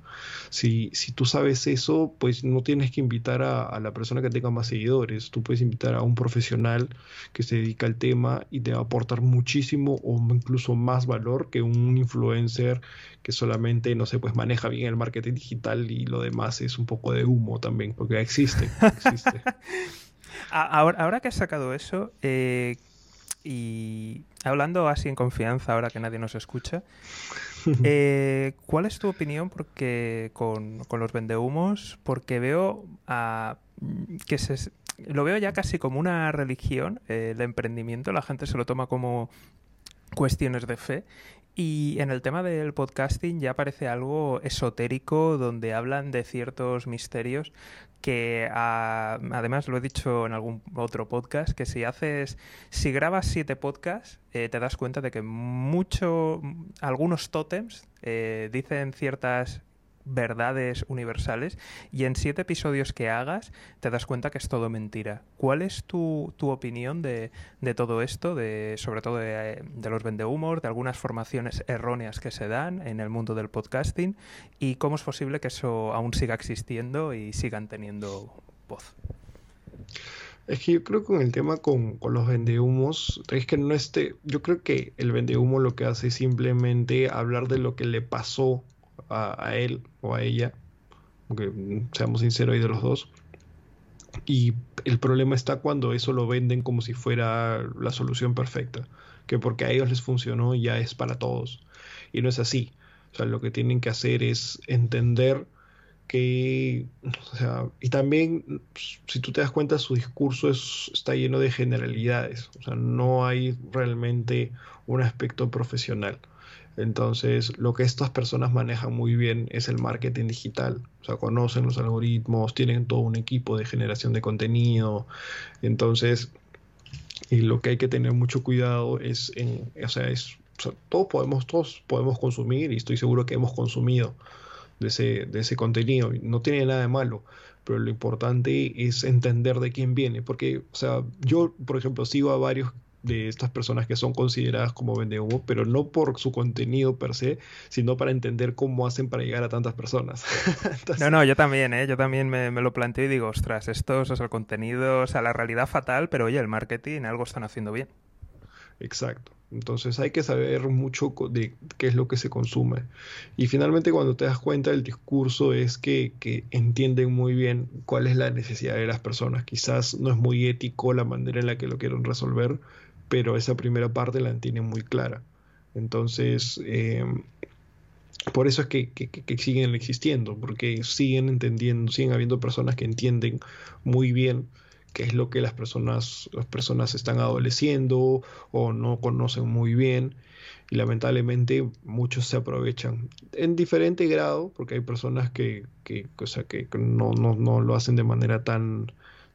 Si, si tú sabes eso, pues no tienes que invitar a, a la persona que tenga más seguidores. Tú puedes invitar a un profesional que se dedica al tema y te va a aportar muchísimo o incluso más valor que un influencer que solamente, no sé, pues maneja bien el marketing digital y lo demás es un poco de humo también, porque existe. existe. ahora, ahora, que has sacado eso, eh, y hablando así en confianza, ahora que nadie nos escucha, eh, ¿cuál es tu opinión porque con, con los vendehumos? Porque veo a que se, lo veo ya casi como una religión, el emprendimiento, la gente se lo toma como cuestiones de fe. Y en el tema del podcasting ya parece algo esotérico donde hablan de ciertos misterios que además lo he dicho en algún otro podcast, que si haces, si grabas siete podcasts, eh, te das cuenta de que mucho, algunos tótems eh, dicen ciertas verdades universales y en siete episodios que hagas te das cuenta que es todo mentira. ¿Cuál es tu, opinión de, todo esto, de, sobre todo de, de los vendehumos, de algunas formaciones erróneas que se dan en el mundo del podcasting y cómo es posible que eso aún siga existiendo y sigan teniendo voz? Es que yo creo que con el tema con, con, los vendehumos, es que no esté, yo creo que el vendehumo lo que hace es simplemente hablar de lo que le pasó a, él o a ella, aunque seamos sinceros, hay de los dos. Y el problema está cuando eso lo venden como si fuera la solución perfecta, que porque a ellos les funcionó ya es para todos. Y no es así. O sea, lo que tienen que hacer es entender que, o sea, y también, si tú te das cuenta, su discurso es, está lleno de generalidades. O sea, no hay realmente un aspecto profesional. Entonces, lo que estas personas manejan muy bien es el marketing digital. O sea, conocen los algoritmos, tienen todo un equipo de generación de contenido. Entonces, y lo que hay que tener mucho cuidado es, en, o sea, es, todos podemos, todos podemos consumir y estoy seguro que hemos consumido de ese, de ese contenido. No tiene nada de malo, pero lo importante es entender de quién viene. Porque, o sea, yo, por ejemplo, sigo a varios de estas personas que son consideradas como vendehumo, pero no por su contenido per se, sino para entender cómo hacen para llegar a tantas personas. No, no, yo también, ¿eh? yo también me, lo planteo y digo, ostras, esto es el contenido, o sea, la realidad fatal, pero oye, el marketing algo están haciendo bien. Exacto. Entonces hay que saber mucho de qué es lo que se consume. Y finalmente cuando te das cuenta el discurso es que, que, entienden muy bien cuál es la necesidad de las personas. Quizás no es muy ético la manera en la que lo quieren resolver, pero esa primera parte la tienen muy clara. Entonces, em, por eso es que, siguen existiendo, porque siguen entendiendo, siguen habiendo personas que entienden muy bien qué es lo que las personas, las personas están adoleciendo o no conocen muy bien y lamentablemente muchos se aprovechan en diferente grado porque hay personas que, que, que no, no, no, lo hacen de manera tan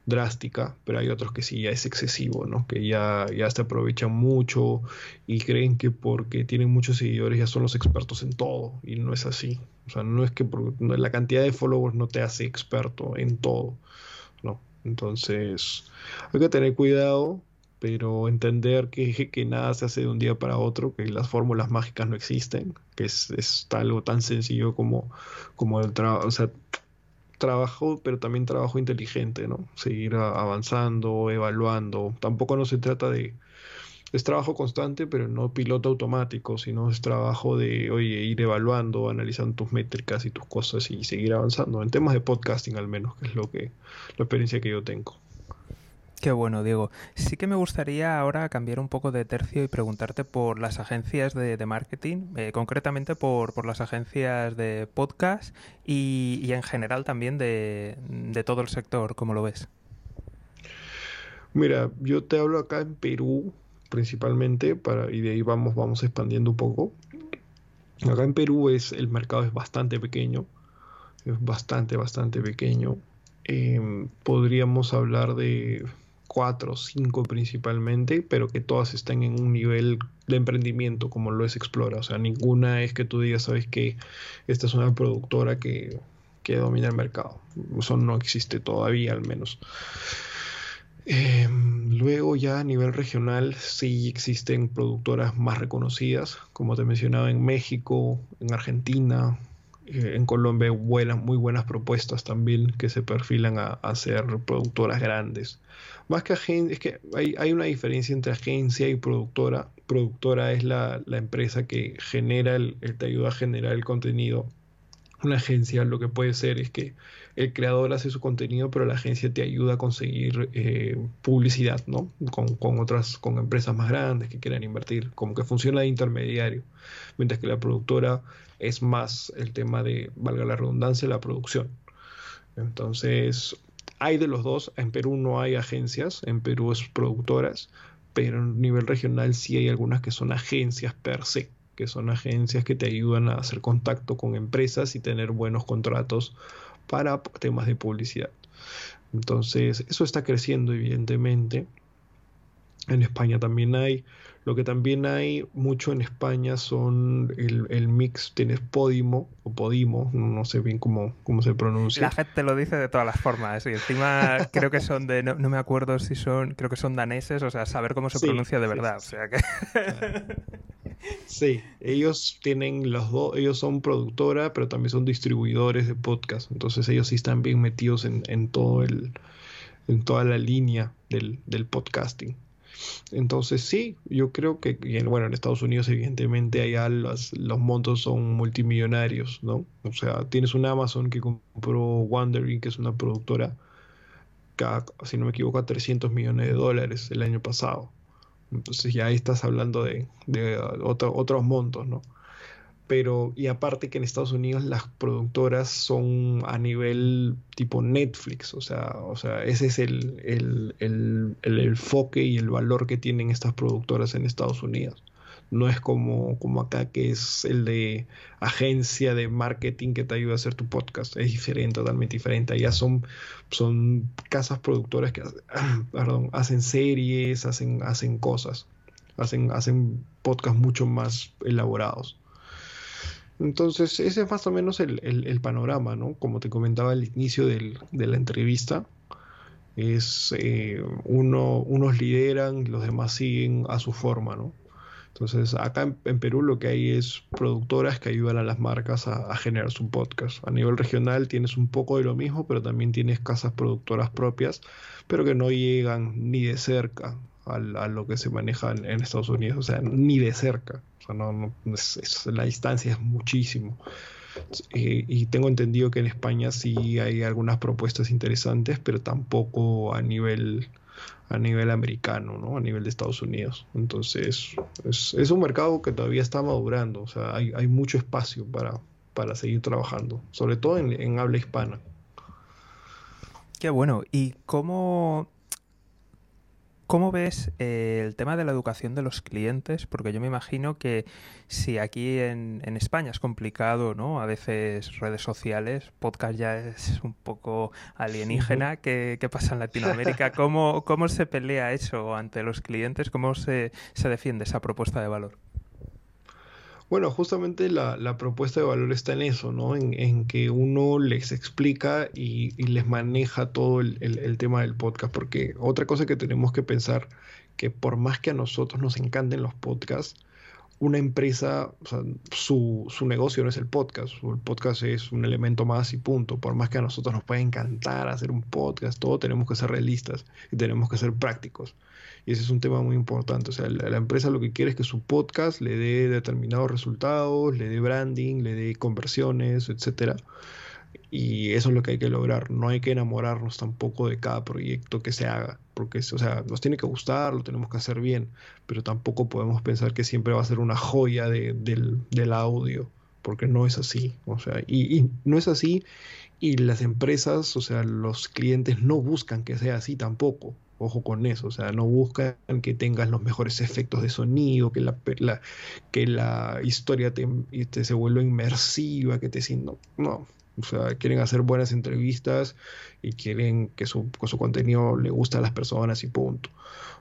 drástica, pero hay otros que sí ya es excesivo, ¿no? Que ya, ya se aprovechan mucho y creen que porque tienen muchos seguidores ya son los expertos en todo y no es así. O sea, no es que la cantidad de followers no te hace experto en todo, ¿no? Entonces, hay que tener cuidado, pero entender que, que nada se hace de un día para otro, que las fórmulas mágicas no existen, que es, es algo tan sencillo como, como el trabajo, o sea, trabajo, pero también trabajo inteligente, ¿no? Seguir avanzando, evaluando. Tampoco no se trata de... Es trabajo constante, pero no piloto automático, sino es trabajo de, oye, ir evaluando, analizando tus métricas y tus cosas y seguir avanzando. En temas de podcasting al menos, que es lo que, la experiencia que yo tengo. Qué bueno, Diego. Sí que me gustaría ahora cambiar un poco de tercio y preguntarte por las agencias de, marketing, eh, concretamente por, las agencias de podcast y, en general también de, todo el sector, ¿cómo lo ves? Mira, yo te hablo acá en Perú principalmente para, y de ahí vamos, vamos expandiendo un poco. Acá en Perú es, el mercado es bastante pequeño, es bastante, bastante pequeño. Em, podríamos hablar de cuatro o cinco principalmente, pero que todas están en un nivel de emprendimiento como lo es Explora. O sea, ninguna es que tú digas, sabes que esta es una productora que, que domina el mercado. Eso no existe todavía al menos. Em, luego ya a nivel regional sí existen productoras más reconocidas, como te mencionaba en México, en Argentina, eh, en Colombia hay muy buenas propuestas también que se perfilan a, a ser productoras grandes. Más que agencia, es que hay, una diferencia entre agencia y productora. Productora es la, empresa que genera, el, te ayuda a generar el contenido. Una agencia lo que puede ser es que el creador hace su contenido, pero la agencia te ayuda a conseguir eh, publicidad, ¿no? Con, con, otras, con empresas más grandes que quieran invertir, como que funciona de intermediario. Mientras que la productora es más el tema de, valga la redundancia, la producción. Entonces, hay de los dos, en Perú no hay agencias, en Perú es productoras, pero a nivel regional sí hay algunas que son agencias per se, que son agencias que te ayudan a hacer contacto con empresas y tener buenos contratos para temas de publicidad. Entonces, eso está creciendo evidentemente. En España también hay. Lo que también hay mucho en España son el, mix, tienes Podimo o Podimo, no sé bien cómo, cómo se pronuncia. La gente lo dice de todas las formas y encima creo que son de, no, me acuerdo si son, creo que son daneses, o sea, saber cómo se pronuncia de verdad. O sea que... Sí, ellos tienen los dos, ellos son productora, pero también son distribuidores de podcast. Entonces ellos sí están bien metidos en, en todo el, en toda la línea del, del podcasting. Entonces sí, yo creo que, bueno, en Estados Unidos evidentemente allá los, los montos son multimillonarios, ¿no? O sea, tienes un Amazon que compró Wandering, que es una productora, que, si no me equivoco, a 300 millones de dólares el año pasado. Entonces ya ahí estás hablando de, otros montos, ¿no? Pero, y aparte que en Estados Unidos las productoras son a nivel tipo Netflix, o sea, o sea ese es el, el, el, el enfoque y el valor que tienen estas productoras en Estados Unidos no es como, como acá que es el de agencia de marketing que te ayuda a hacer tu podcast, es diferente, totalmente diferente. Allá son, son casas productoras que hacen series, hacen, hacen cosas, hacen, hacen podcasts mucho más elaborados. Entonces, ese es más o menos el, panorama, ¿no? Como te comentaba al inicio de la entrevista, es eh, uno, unos lideran, los demás siguen a su forma, ¿no? Entonces, acá en, Perú lo que hay es productoras que ayudan a las marcas a, generar su podcast. A nivel regional tienes un poco de lo mismo, pero también tienes casas productoras propias, pero que no llegan ni de cerca a, lo que se maneja en, Estados Unidos, o sea, ni de cerca. O sea, no, la distancia es muchísimo. Y tengo entendido que en España sí hay algunas propuestas interesantes, pero tampoco a nivel a nivel americano, ¿no? A nivel de Estados Unidos. Entonces, es, un mercado que todavía está madurando, o sea, hay, mucho espacio para, para seguir trabajando, sobre todo en, en habla hispana. Qué bueno. ¿Y cómo ¿Cómo ves eh, el tema de la educación de los clientes? Porque yo me imagino que si aquí en, España es complicado, ¿no? A veces redes sociales, podcast ya es un poco alienígena. ¿Qué, pasa en Latinoamérica? ¿Cómo, ¿Cómo se pelea eso ante los clientes? ¿Cómo se, se defiende esa propuesta de valor? Bueno, justamente la, propuesta de valor está en eso, ¿no? En, que uno les explica y, les maneja todo el, tema del podcast, porque otra cosa que tenemos que pensar, que por más que a nosotros nos encanten los podcasts, una empresa, o sea, su, su, negocio no es el podcast, el podcast es un elemento más y punto. Por más que a nosotros nos pueda encantar hacer un podcast, todo tenemos que ser realistas y tenemos que ser prácticos. Y ese es un tema muy importante. O sea, la, empresa lo que quiere es que su podcast le dé determinados resultados, le dé branding, le dé conversiones, etcétera. Y eso es lo que hay que lograr. No hay que enamorarnos tampoco de cada proyecto que se haga, porque o sea, nos tiene que gustar, lo tenemos que hacer bien, pero tampoco podemos pensar que siempre va a ser una joya del, audio, porque no es así. O sea, y, y no es así y las empresas, o sea, los clientes no buscan que sea así tampoco. Ojo con eso, o sea, no buscan que tengas los mejores efectos de sonido, que la, que la historia te, se vuelva inmersiva, que te sienta... No, o sea, quieren hacer buenas entrevistas y quieren que su, su contenido le guste a las personas y punto.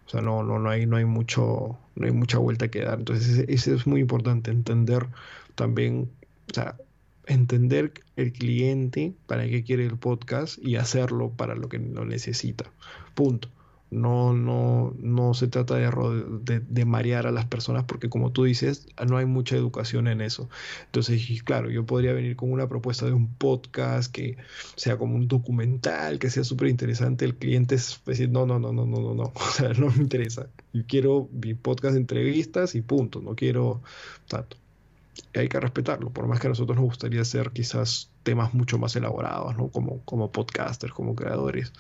O sea, no, no, no, hay, no, hay, mucho, no hay mucha vuelta que dar. Entonces, eso es muy importante, entender también, o sea, entender el cliente para qué quiere el podcast y hacerlo para lo que lo necesita. Punto. No, no, no se trata de, de, marear a las personas porque como tú dices, no hay mucha educación en eso. Entonces, claro, yo podría venir con una propuesta de un podcast que sea como un documental, que sea súper interesante. El cliente es decir, no, no, no, no, no, no, no, o no me interesa. Yo quiero mi podcast de entrevistas y punto, no quiero tanto hay que respetarlo, por más que a nosotros nos gustaría hacer quizás temas mucho más elaborados, ¿no? Como, como podcasters, como creadores,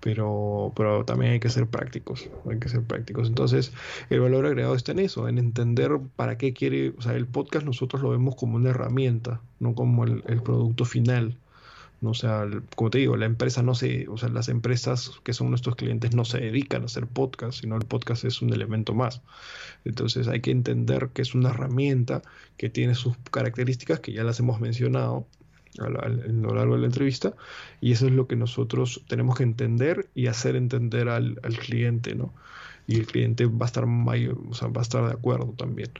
pero, pero también hay que ser prácticos, hay que ser prácticos. Entonces, el valor agregado está en eso, en entender para qué quiere, o sea, el podcast nosotros lo vemos como una herramienta, no como el, producto final. O sea, como te digo, la empresa no se, o sea, las empresas que son nuestros clientes no se dedican a hacer podcast, sino el podcast es un elemento más. Entonces hay que entender que es una herramienta que tiene sus características que ya las hemos mencionado a lo largo de la entrevista y eso es lo que nosotros tenemos que entender y hacer entender al, al cliente, ¿no? Y el cliente va a estar mayor, o sea, va a estar de acuerdo también.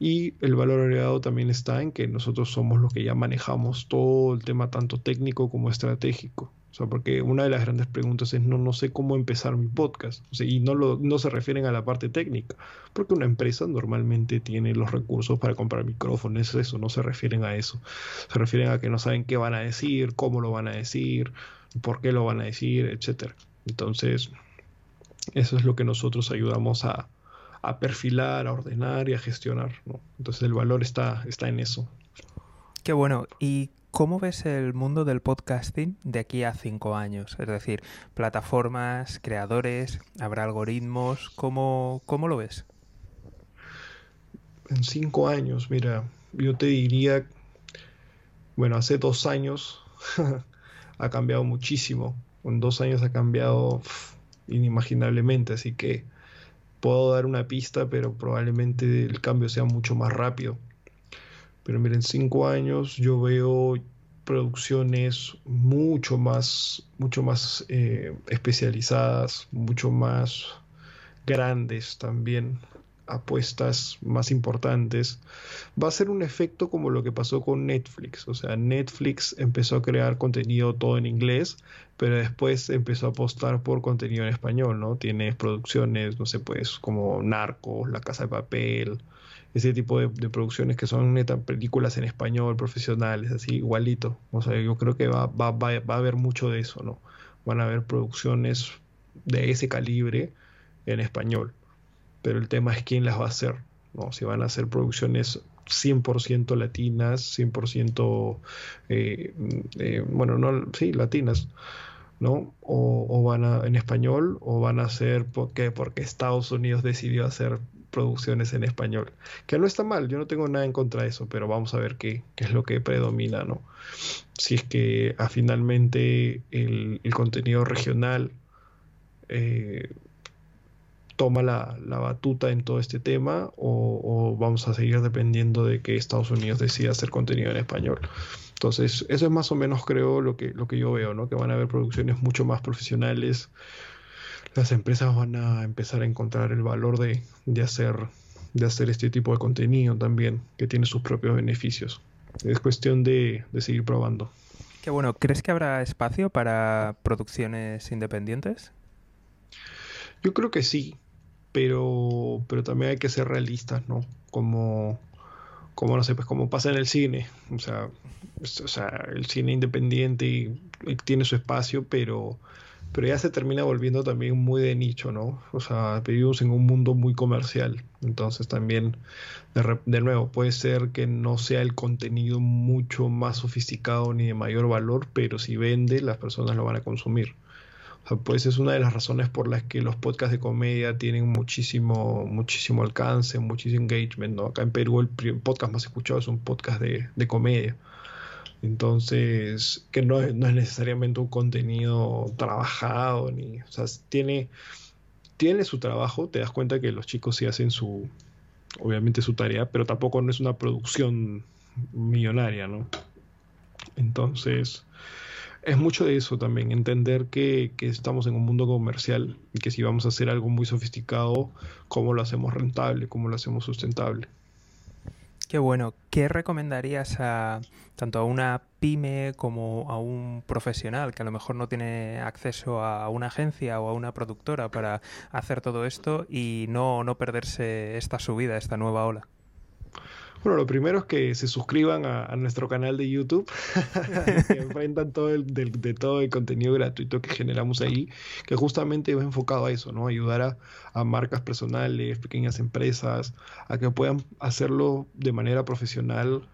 Y el valor agregado también está en que nosotros somos los que ya manejamos todo el tema tanto técnico como estratégico. O sea, porque una de las grandes preguntas es no, no sé cómo empezar mi podcast. Y no, lo, no se refieren a la parte técnica, porque una empresa normalmente tiene los recursos para comprar micrófonos, eso, no se refieren a eso. Se refieren a que no saben qué van a decir, cómo lo van a decir, por qué lo van a decir, etcétera. Entonces, eso es lo que nosotros ayudamos a, a perfilar, a ordenar y a gestionar. ¿no? Entonces el valor está, está en eso. Qué bueno. ¿Y cómo ves el mundo del podcasting de aquí a cinco años? Es decir, plataformas, creadores, habrá algoritmos. ¿Cómo, cómo lo ves? En cinco años, mira, yo te diría, bueno, hace dos años ha cambiado muchísimo. En dos años ha cambiado inimaginablemente, así que puedo dar una pista, pero probablemente el cambio sea mucho más rápido. Pero miren, cinco años yo veo producciones mucho más, mucho más eh, especializadas, mucho más grandes también apuestas más importantes, va a ser un efecto como lo que pasó con Netflix. O sea, Netflix empezó a crear contenido todo en inglés, pero después empezó a apostar por contenido en español, ¿no? Tienes producciones, no sé, pues como Narcos, La Casa de Papel, ese tipo de, producciones que son neta películas en español, profesionales, así igualito. O sea, yo creo que va, va, va, va a haber mucho de eso, ¿no? Van a haber producciones de ese calibre en español pero el tema es quién las va a hacer, ¿no? Si van a hacer producciones 100% latinas, 100% eh, eh, bueno, no, sí, latinas, ¿no? O, van a, en español, o van a hacer porque, porque Estados Unidos decidió hacer producciones en español. Que no está mal, yo no tengo nada en contra de eso, pero vamos a ver qué, qué es lo que predomina, ¿no? Si es que ah, finalmente el, el, contenido regional eh, toma la, batuta en todo este tema o, vamos a seguir dependiendo de que Estados Unidos decida hacer contenido en español. Entonces, eso es más o menos creo lo que, lo que yo veo, ¿no? Que van a haber producciones mucho más profesionales. Las empresas van a empezar a encontrar el valor de, hacer, de hacer este tipo de contenido también, que tiene sus propios beneficios. Es cuestión de, de seguir probando. Qué bueno. ¿Crees que habrá espacio para producciones independientes? Yo creo que sí pero, pero también hay que ser realistas, ¿no? Como, como no sé, pues como pasa en el cine, o sea, o sea el cine independiente tiene su espacio, pero, pero ya se termina volviendo también muy de nicho, ¿no? O sea, vivimos en un mundo muy comercial, entonces también, de, de nuevo, puede ser que no sea el contenido mucho más sofisticado ni de mayor valor, pero si vende, las personas lo van a consumir pues es una de las razones por las que los podcasts de comedia tienen muchísimo, muchísimo alcance, muchísimo engagement. ¿no? Acá en Perú el podcast más escuchado es un podcast de, de comedia. Entonces, que no es, no es, necesariamente un contenido trabajado, ni, o sea, tiene, tiene su trabajo, te das cuenta que los chicos sí hacen su, obviamente su tarea, pero tampoco no es una producción millonaria, ¿no? Entonces, es mucho de eso también, entender que, estamos en un mundo comercial y que si vamos a hacer algo muy sofisticado, ¿cómo lo hacemos rentable? ¿Cómo lo hacemos sustentable? Qué bueno. ¿Qué recomendarías a tanto a una pyme como a un profesional que a lo mejor no tiene acceso a una agencia o a una productora para hacer todo esto y no, no perderse esta subida, esta nueva ola? Bueno, lo primero es que se suscriban a, nuestro canal de YouTube, que enfrentan todo el, de, todo el contenido gratuito que generamos ahí, que justamente va enfocado a eso, ¿no? Ayudar a, marcas personales, pequeñas empresas, a que puedan hacerlo de manera profesional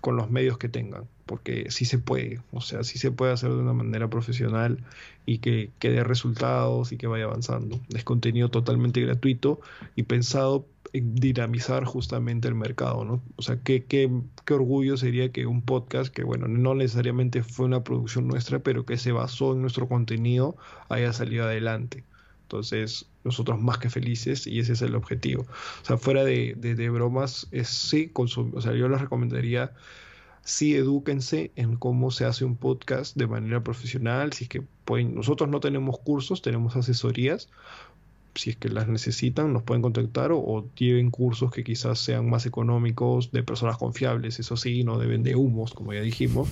con los medios que tengan, porque sí se puede, o sea, sí se puede hacer de una manera profesional y que, que dé resultados y que vaya avanzando. Es contenido totalmente gratuito y pensado dinamizar justamente el mercado, ¿no? O sea, qué, qué, qué orgullo sería que un podcast que, bueno, no necesariamente fue una producción nuestra, pero que se basó en nuestro contenido, haya salido adelante. Entonces, nosotros más que felices y ese es el objetivo. O sea, fuera de, de, bromas, es sí, o sea, yo les recomendaría, sí, edúquense en cómo se hace un podcast de manera profesional. Si es que pueden, nosotros no tenemos cursos, tenemos asesorías, si es que las necesitan, nos pueden contactar o, lleven cursos que quizás sean más económicos, de personas confiables, eso sí, no deben de humos, como ya dijimos,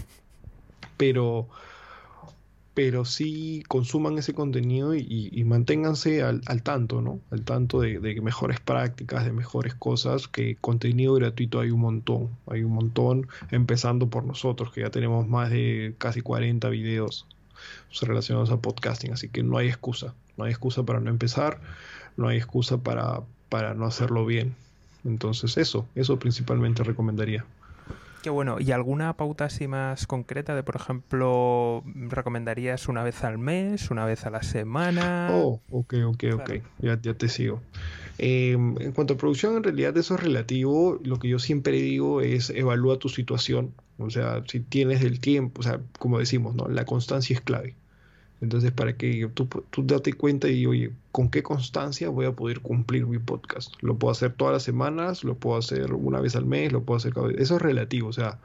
pero, pero sí consuman ese contenido y, manténganse al, tanto, ¿no? Al tanto de, de, mejores prácticas, de mejores cosas, que contenido gratuito hay un montón, hay un montón, empezando por nosotros, que ya tenemos más de casi 40 videos relacionados a podcasting, así que no hay excusa, no hay excusa para no empezar, no hay excusa para, para no hacerlo bien. Entonces eso, eso principalmente recomendaría. Qué bueno. ¿Y alguna pauta así más concreta de, por ejemplo, recomendarías una vez al mes, una vez a la semana? Oh, ok, ok, ok. Ya, ya te sigo. Em, en cuanto a producción, en realidad eso es relativo. Lo que yo siempre digo es evalúa tu situación. O sea, si tienes el tiempo, o sea, como decimos, ¿no? La constancia es clave. Entonces, para que tú, tú date cuenta y, oye, ¿con qué constancia voy a poder cumplir mi podcast? Lo puedo hacer todas las semanas, lo puedo hacer una vez al mes, lo puedo hacer cada vez. Eso es relativo, o sea,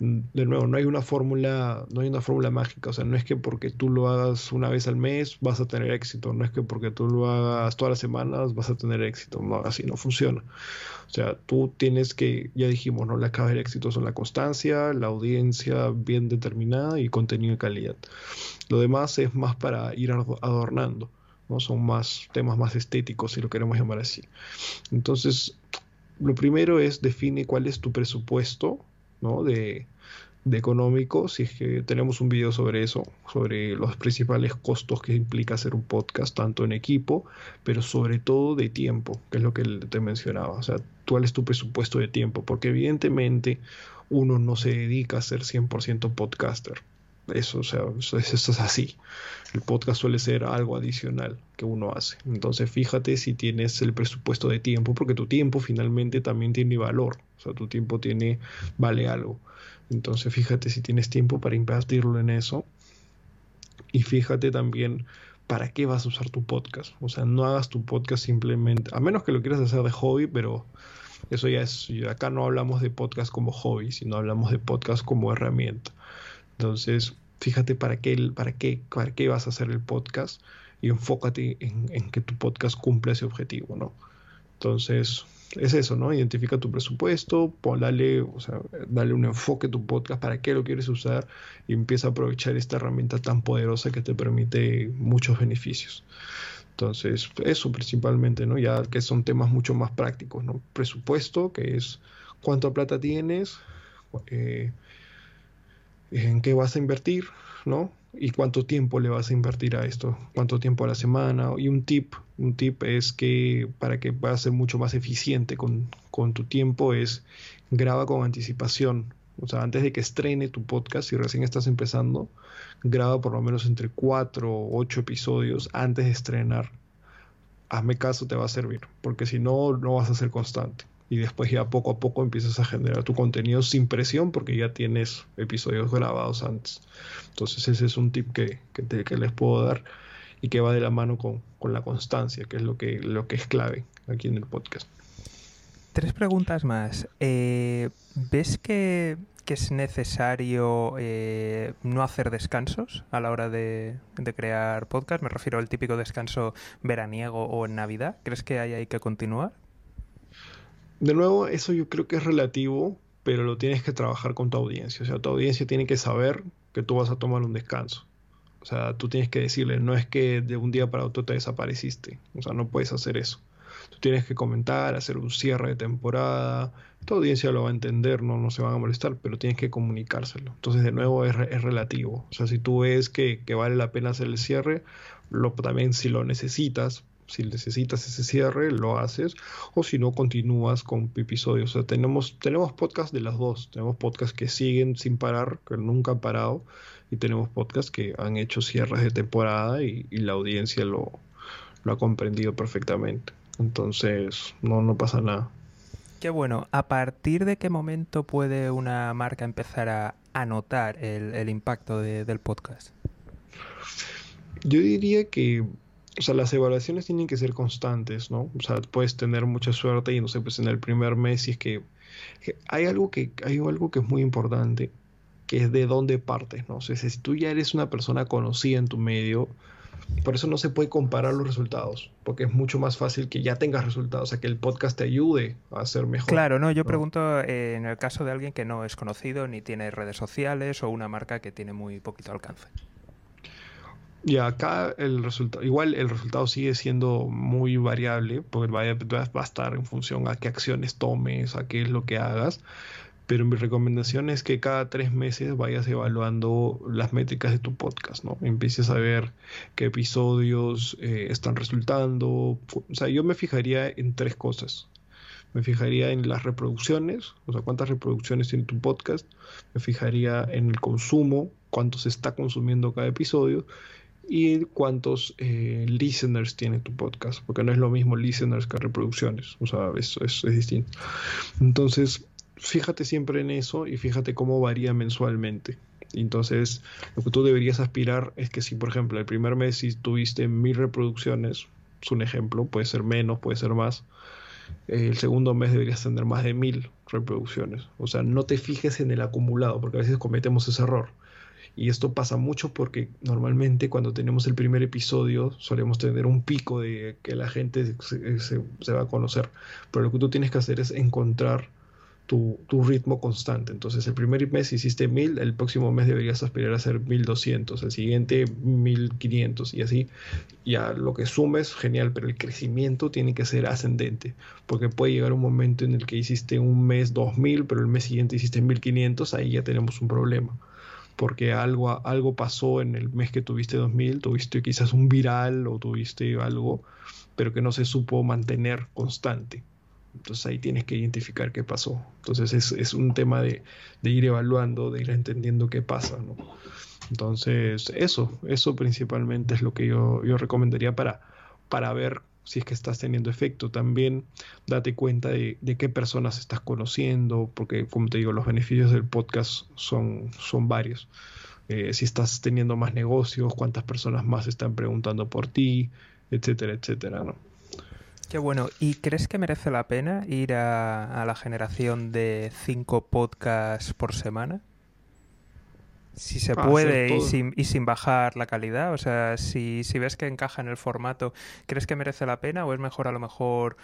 de nuevo, no hay una fórmula, no hay una fórmula mágica, o sea, no es que porque tú lo hagas una vez al mes vas a tener éxito, no es que porque tú lo hagas todas las semanas vas a tener éxito, no, así no funciona. O sea, tú tienes que, ya dijimos, ¿no? La clave del éxito son la constancia, la audiencia bien determinada y contenido de calidad. Lo demás es más para ir adornando, ¿no? Son más temas más estéticos, si lo queremos llamar así. Entonces, lo primero es define cuál es tu presupuesto, ¿no? De, de económico, si es que tenemos un video sobre eso, sobre los principales costos que implica hacer un podcast, tanto en equipo, pero sobre todo de tiempo, que es lo que te mencionaba. O sea, cuál es tu presupuesto de tiempo, porque evidentemente uno no se dedica a ser 100% podcaster. Eso, o sea, eso, es así. El podcast suele ser algo adicional que uno hace. Entonces, fíjate si tienes el presupuesto de tiempo, porque tu tiempo finalmente también tiene valor. O sea, tu tiempo tiene, vale algo. Entonces fíjate si tienes tiempo para invertirlo en eso. Y fíjate también para qué vas a usar tu podcast. O sea, no hagas tu podcast simplemente, a menos que lo quieras hacer de hobby, pero eso ya es, acá no hablamos de podcast como hobby, sino hablamos de podcast como herramienta. Entonces, fíjate para qué, para qué, para qué vas a hacer el podcast y enfócate en, que tu podcast cumpla ese objetivo, ¿no? Entonces, es eso, ¿no? Identifica tu presupuesto, dale, o sea, dale un enfoque a tu podcast, para qué lo quieres usar y empieza a aprovechar esta herramienta tan poderosa que te permite muchos beneficios. Entonces, eso principalmente, ¿no? Ya que son temas mucho más prácticos, ¿no? Presupuesto, que es cuánta plata tienes, eh, en qué vas a invertir, ¿no? y cuánto tiempo le vas a invertir a esto, cuánto tiempo a la semana. Y un tip, un tip es que para que puedas ser mucho más eficiente con, tu tiempo es graba con anticipación. O sea, antes de que estrene tu podcast, si recién estás empezando, graba por lo menos entre 4 o 8 episodios antes de estrenar. Hazme caso, te va a servir, porque si no, no vas a ser constante y después ya poco a poco empiezas a generar tu contenido sin presión porque ya tienes episodios grabados antes. Entonces ese es un tip que, que, les puedo dar y que va de la mano con, la constancia, que es lo que, lo que es clave aquí en el podcast. Tres preguntas más. Eh, ¿Ves que, es necesario eh, no hacer descansos a la hora de, de, crear podcast? Me refiero al típico descanso veraniego o en Navidad. ¿Crees que hay, hay que continuar? De nuevo, eso yo creo que es relativo, pero lo tienes que trabajar con tu audiencia. O sea, tu audiencia tiene que saber que tú vas a tomar un descanso. O sea, tú tienes que decirle, no es que de un día para otro te desapareciste. O sea, no puedes hacer eso. Tú tienes que comentar, hacer un cierre de temporada. Tu audiencia lo va a entender, no, no se van a molestar, pero tienes que comunicárselo. Entonces, de nuevo, es, es relativo. O sea, si tú ves que, que, vale la pena hacer el cierre, lo, también si lo necesitas, si necesitas ese cierre, lo haces, o si no, continúas con episodios. O sea, tenemos, tenemos podcasts de las dos. Tenemos podcasts que siguen sin parar, que nunca han parado, y tenemos podcasts que han hecho cierres de temporada y, la audiencia lo, lo ha comprendido perfectamente. Entonces, no, no pasa nada. Qué bueno. ¿A partir de qué momento puede una marca empezar a, notar el, impacto del podcast? Yo diría que o sea, las evaluaciones tienen que ser constantes, ¿no? O sea, puedes tener mucha suerte y no sé, pues en el primer mes, si es que, hay algo que hay algo que es muy importante, que es de dónde partes, ¿no? O sea, si tú ya eres una persona conocida en tu medio, por eso no se puede comparar los resultados, porque es mucho más fácil que ya tengas resultados, o sea, que el podcast te ayude a ser mejor. Claro, no, yo pregunto eh, en el caso de alguien que no es conocido ni tiene redes sociales o una marca que tiene muy poquito alcance. Y acá el resultado, igual el resultado sigue siendo muy variable, porque va a estar en función a qué acciones tomes, a qué es lo que hagas. Pero mi recomendación es que cada tres meses vayas evaluando las métricas de tu podcast, ¿no? Empieces a ver qué episodios eh, están resultando. O sea, yo me fijaría en tres cosas. Me fijaría en las reproducciones, o sea, cuántas reproducciones tiene tu podcast. Me fijaría en el consumo, cuánto se está consumiendo cada episodio y cuántos eh, listeners tiene tu podcast, porque no es lo mismo listeners que reproducciones, o sea, eso es, distinto. Entonces, fíjate siempre en eso y fíjate cómo varía mensualmente. Entonces, lo que tú deberías aspirar es que si, por ejemplo, el primer mes si tuviste mil reproducciones, es un ejemplo, puede ser menos, puede ser más, el segundo mes deberías tener más de mil reproducciones. O sea, no te fijes en el acumulado, porque a veces cometemos ese error. Y esto pasa mucho porque normalmente cuando tenemos el primer episodio solemos tener un pico de que la gente se, va a conocer. Pero lo que tú tienes que hacer es encontrar tu, ritmo constante. Entonces el primer mes hiciste 1000, el próximo mes deberías aspirar a hacer 1200, el siguiente 1500 y así. Ya lo que sumes, genial, pero el crecimiento tiene que ser ascendente. Porque puede llegar un momento en el que hiciste un mes 2000, pero el mes siguiente hiciste 1500, ahí ya tenemos un problema porque algo, algo pasó en el mes que tuviste 2000, tuviste quizás un viral o tuviste algo, pero que no se supo mantener constante. Entonces ahí tienes que identificar qué pasó. Entonces es, es un tema de, de, ir evaluando, de ir entendiendo qué pasa. Entonces eso, eso principalmente es lo que yo, yo recomendaría para, para ver si es que estás teniendo efecto. También date cuenta de, qué personas estás conociendo, porque como te digo, los beneficios del podcast son, son varios. Eh, si estás teniendo más negocios, cuántas personas más están preguntando por ti, etcétera, etcétera, ¿no? Qué bueno. ¿Y crees que merece la pena ir a, a la generación de cinco podcasts por semana? Si se puede y sin, y sin, bajar la calidad. O sea, si, si, ves que encaja en el formato, ¿crees que merece la pena o es mejor a lo mejor,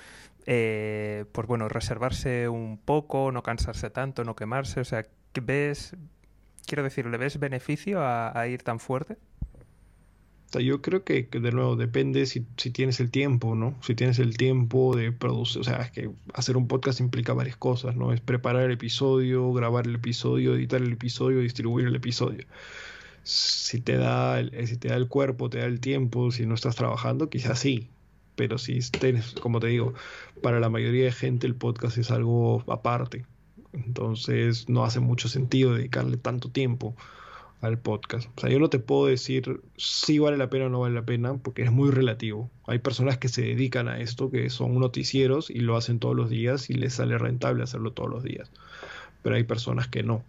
eh, pues bueno, reservarse un poco, no cansarse tanto, no quemarse? O sea, ¿ves, quiero decir, ¿le ves beneficio a ir tan fuerte? Yo creo que, de nuevo depende si, tienes el tiempo, ¿no? Si tienes el tiempo de producir, o sea, es que hacer un podcast implica varias cosas, ¿no? Es preparar el episodio, grabar el episodio, editar el episodio, distribuir el episodio. Si te da el, eh, si te da el cuerpo, te da el tiempo, si no estás trabajando, quizás sí. Pero si tienes, como te digo, para la mayoría de gente el podcast es algo aparte. Entonces no hace mucho sentido dedicarle tanto tiempo al podcast. O sea, yo no te puedo decir si vale la pena o no vale la pena, porque es muy relativo. Hay personas que se dedican a esto, que son noticieros y lo hacen todos los días y les sale rentable hacerlo todos los días. Pero hay personas que no,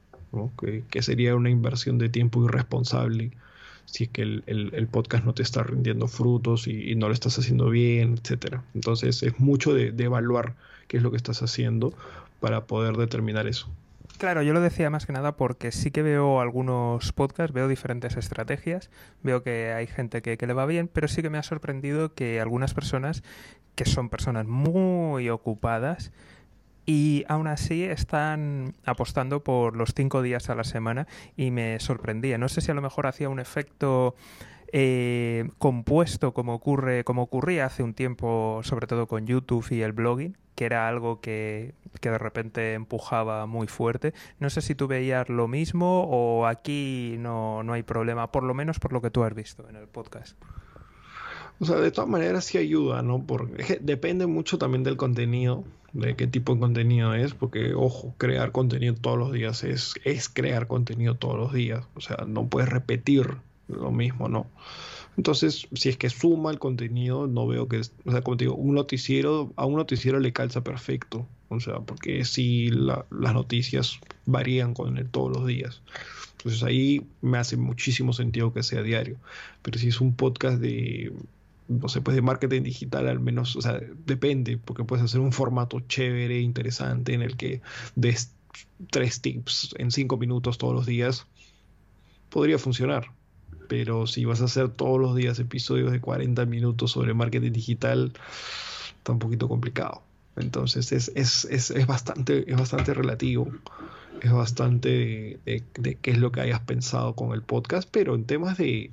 Que, sería una inversión de tiempo irresponsable si es que el, podcast no te está rindiendo frutos y, no lo estás haciendo bien, etcétera. Entonces es mucho de evaluar qué es lo que estás haciendo para poder determinar eso. Claro, yo lo decía más que nada porque sí que veo algunos podcasts, veo diferentes estrategias, veo que hay gente que, le va bien, pero sí que me ha sorprendido que algunas personas, que son personas muy ocupadas, y aún así están apostando por los cinco días a la semana y me sorprendía. No sé si a lo mejor hacía un efecto eh, compuesto como ocurre, como ocurría hace un tiempo, sobre todo con YouTube y el blogging, que era algo que, que, de repente empujaba muy fuerte. No sé si tú veías lo mismo o aquí no, no hay problema, por lo menos por lo que tú has visto en el podcast. O sea, de todas maneras sí ayuda, ¿no? Porque depende mucho también del contenido, de qué tipo de contenido es, porque, ojo, crear contenido todos los días es, es crear contenido todos los días. O sea, no puedes repetir lo mismo, ¿no? Entonces, si es que suma el contenido, no veo que, o sea, como te digo, un noticiero, a un noticiero le calza perfecto, o sea, porque si las noticias varían con él todos los días. Entonces ahí me hace muchísimo sentido que sea diario. Pero si es un podcast de, no sé, pues de marketing digital al menos, o sea, depende, porque puedes hacer un formato chévere, interesante, en el que des tres tips en cinco minutos todos los días, podría funcionar. Pero si vas a hacer todos los días episodios de 40 minutos sobre marketing digital, está un poquito complicado. Entonces es, es, es, es bastante, es bastante relativo es bastante de, qué es lo que hayas pensado con el podcast, pero en temas de,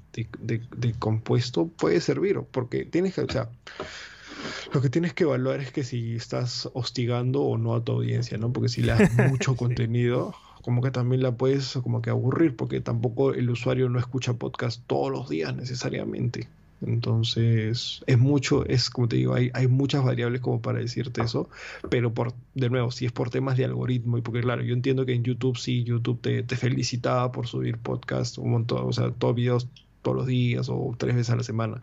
compuesto puede servir, porque tienes que, o sea, lo que tienes que evaluar es que si estás hostigando o no a tu audiencia, ¿no? Porque si le das mucho contenido, como que también la puedes como que aburrir, porque tampoco el usuario no escucha podcast todos los días necesariamente. Entonces, es mucho, es como te digo, hay, hay muchas variables como para decirte eso, pero por, de nuevo, si es por temas de algoritmo, y porque claro, yo entiendo que en YouTube sí, YouTube te, te felicitaba por subir podcast, un montón, o sea, todos videos todos los días o tres veces a la semana.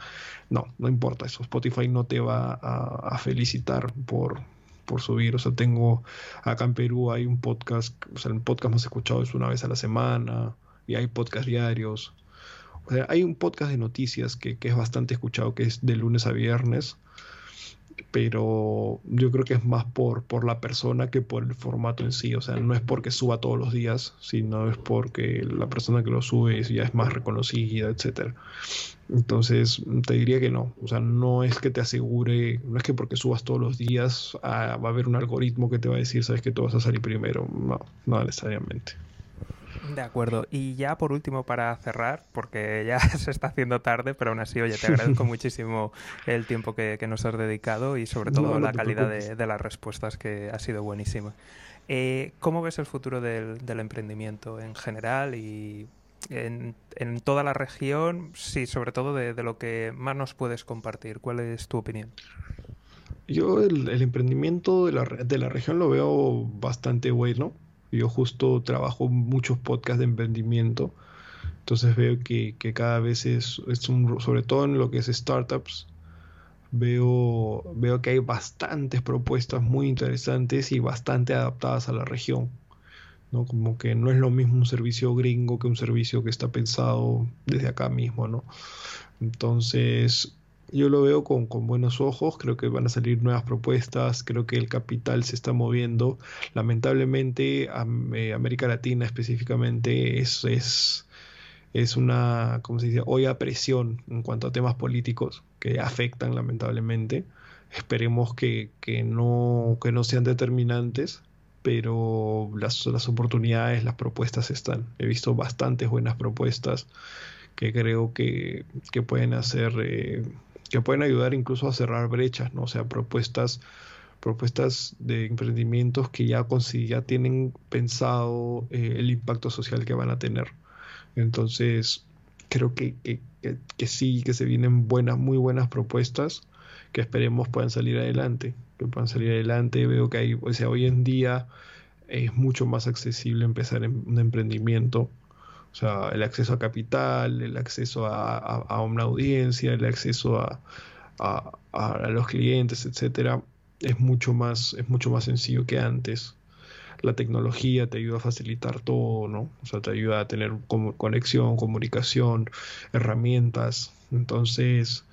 No, no importa eso. Spotify no te va a, a felicitar por, por subir. O sea, tengo acá en Perú hay un podcast, o sea, el podcast más escuchado es una vez a la semana y hay podcast diarios hay un podcast de noticias que, es bastante escuchado, que es de lunes a viernes, pero yo creo que es más por, por la persona que por el formato en sí. O sea, no es porque suba todos los días, sino es porque la persona que lo sube ya es más reconocida, etc. Entonces, te diría que no. O sea, no es que te asegure, no es que porque subas todos los días ah, va a haber un algoritmo que te va a decir, sabes que tú vas a salir primero. No, no necesariamente. De acuerdo. Y ya por último, para cerrar, porque ya se está haciendo tarde, pero aún así, oye, te agradezco muchísimo el tiempo que, nos has dedicado y sobre todo la calidad de, las respuestas, que ha sido buenísima. Eh, ¿Cómo ves el futuro del, emprendimiento en general y en, toda la región? Sí, sobre todo de, lo que más nos puedes compartir. ¿Cuál es tu opinión? Yo el, el emprendimiento de la, de la región lo veo bastante bueno yo justo trabajo muchos podcasts de emprendimiento, entonces veo que, cada vez es, es, un, sobre todo en lo que es startups, veo, veo que hay bastantes propuestas muy interesantes y bastante adaptadas a la región. ¿no? Como que no es lo mismo un servicio gringo que un servicio que está pensado desde acá mismo, ¿no? Entonces, yo lo veo con, buenos ojos, creo que van a salir nuevas propuestas, creo que el capital se está moviendo. Lamentablemente, eh, América Latina específicamente es, es, es una, ¿cómo se dice?, olla a presión en cuanto a temas políticos que afectan lamentablemente. Esperemos que, no, que no sean determinantes, pero las, las oportunidades, las propuestas están. He visto bastantes buenas propuestas que creo que, pueden hacer eh, que pueden ayudar incluso a cerrar brechas, ¿no? O sea, propuestas, propuestas de emprendimientos que ya, ya tienen pensado eh, el impacto social que van a tener. Entonces, creo que, que, sí, que se vienen buenas, muy buenas propuestas que esperemos puedan salir adelante, que puedan salir adelante. Veo que hay, o sea, hoy en día es mucho más accesible empezar un emprendimiento o sea, el acceso a capital, el acceso a, una audiencia, el acceso a, los clientes, etcétera, es mucho más, es mucho más sencillo que antes. La tecnología te ayuda a facilitar todo, ¿no? O sea, te ayuda a tener conexión, comunicación, herramientas. Entonces,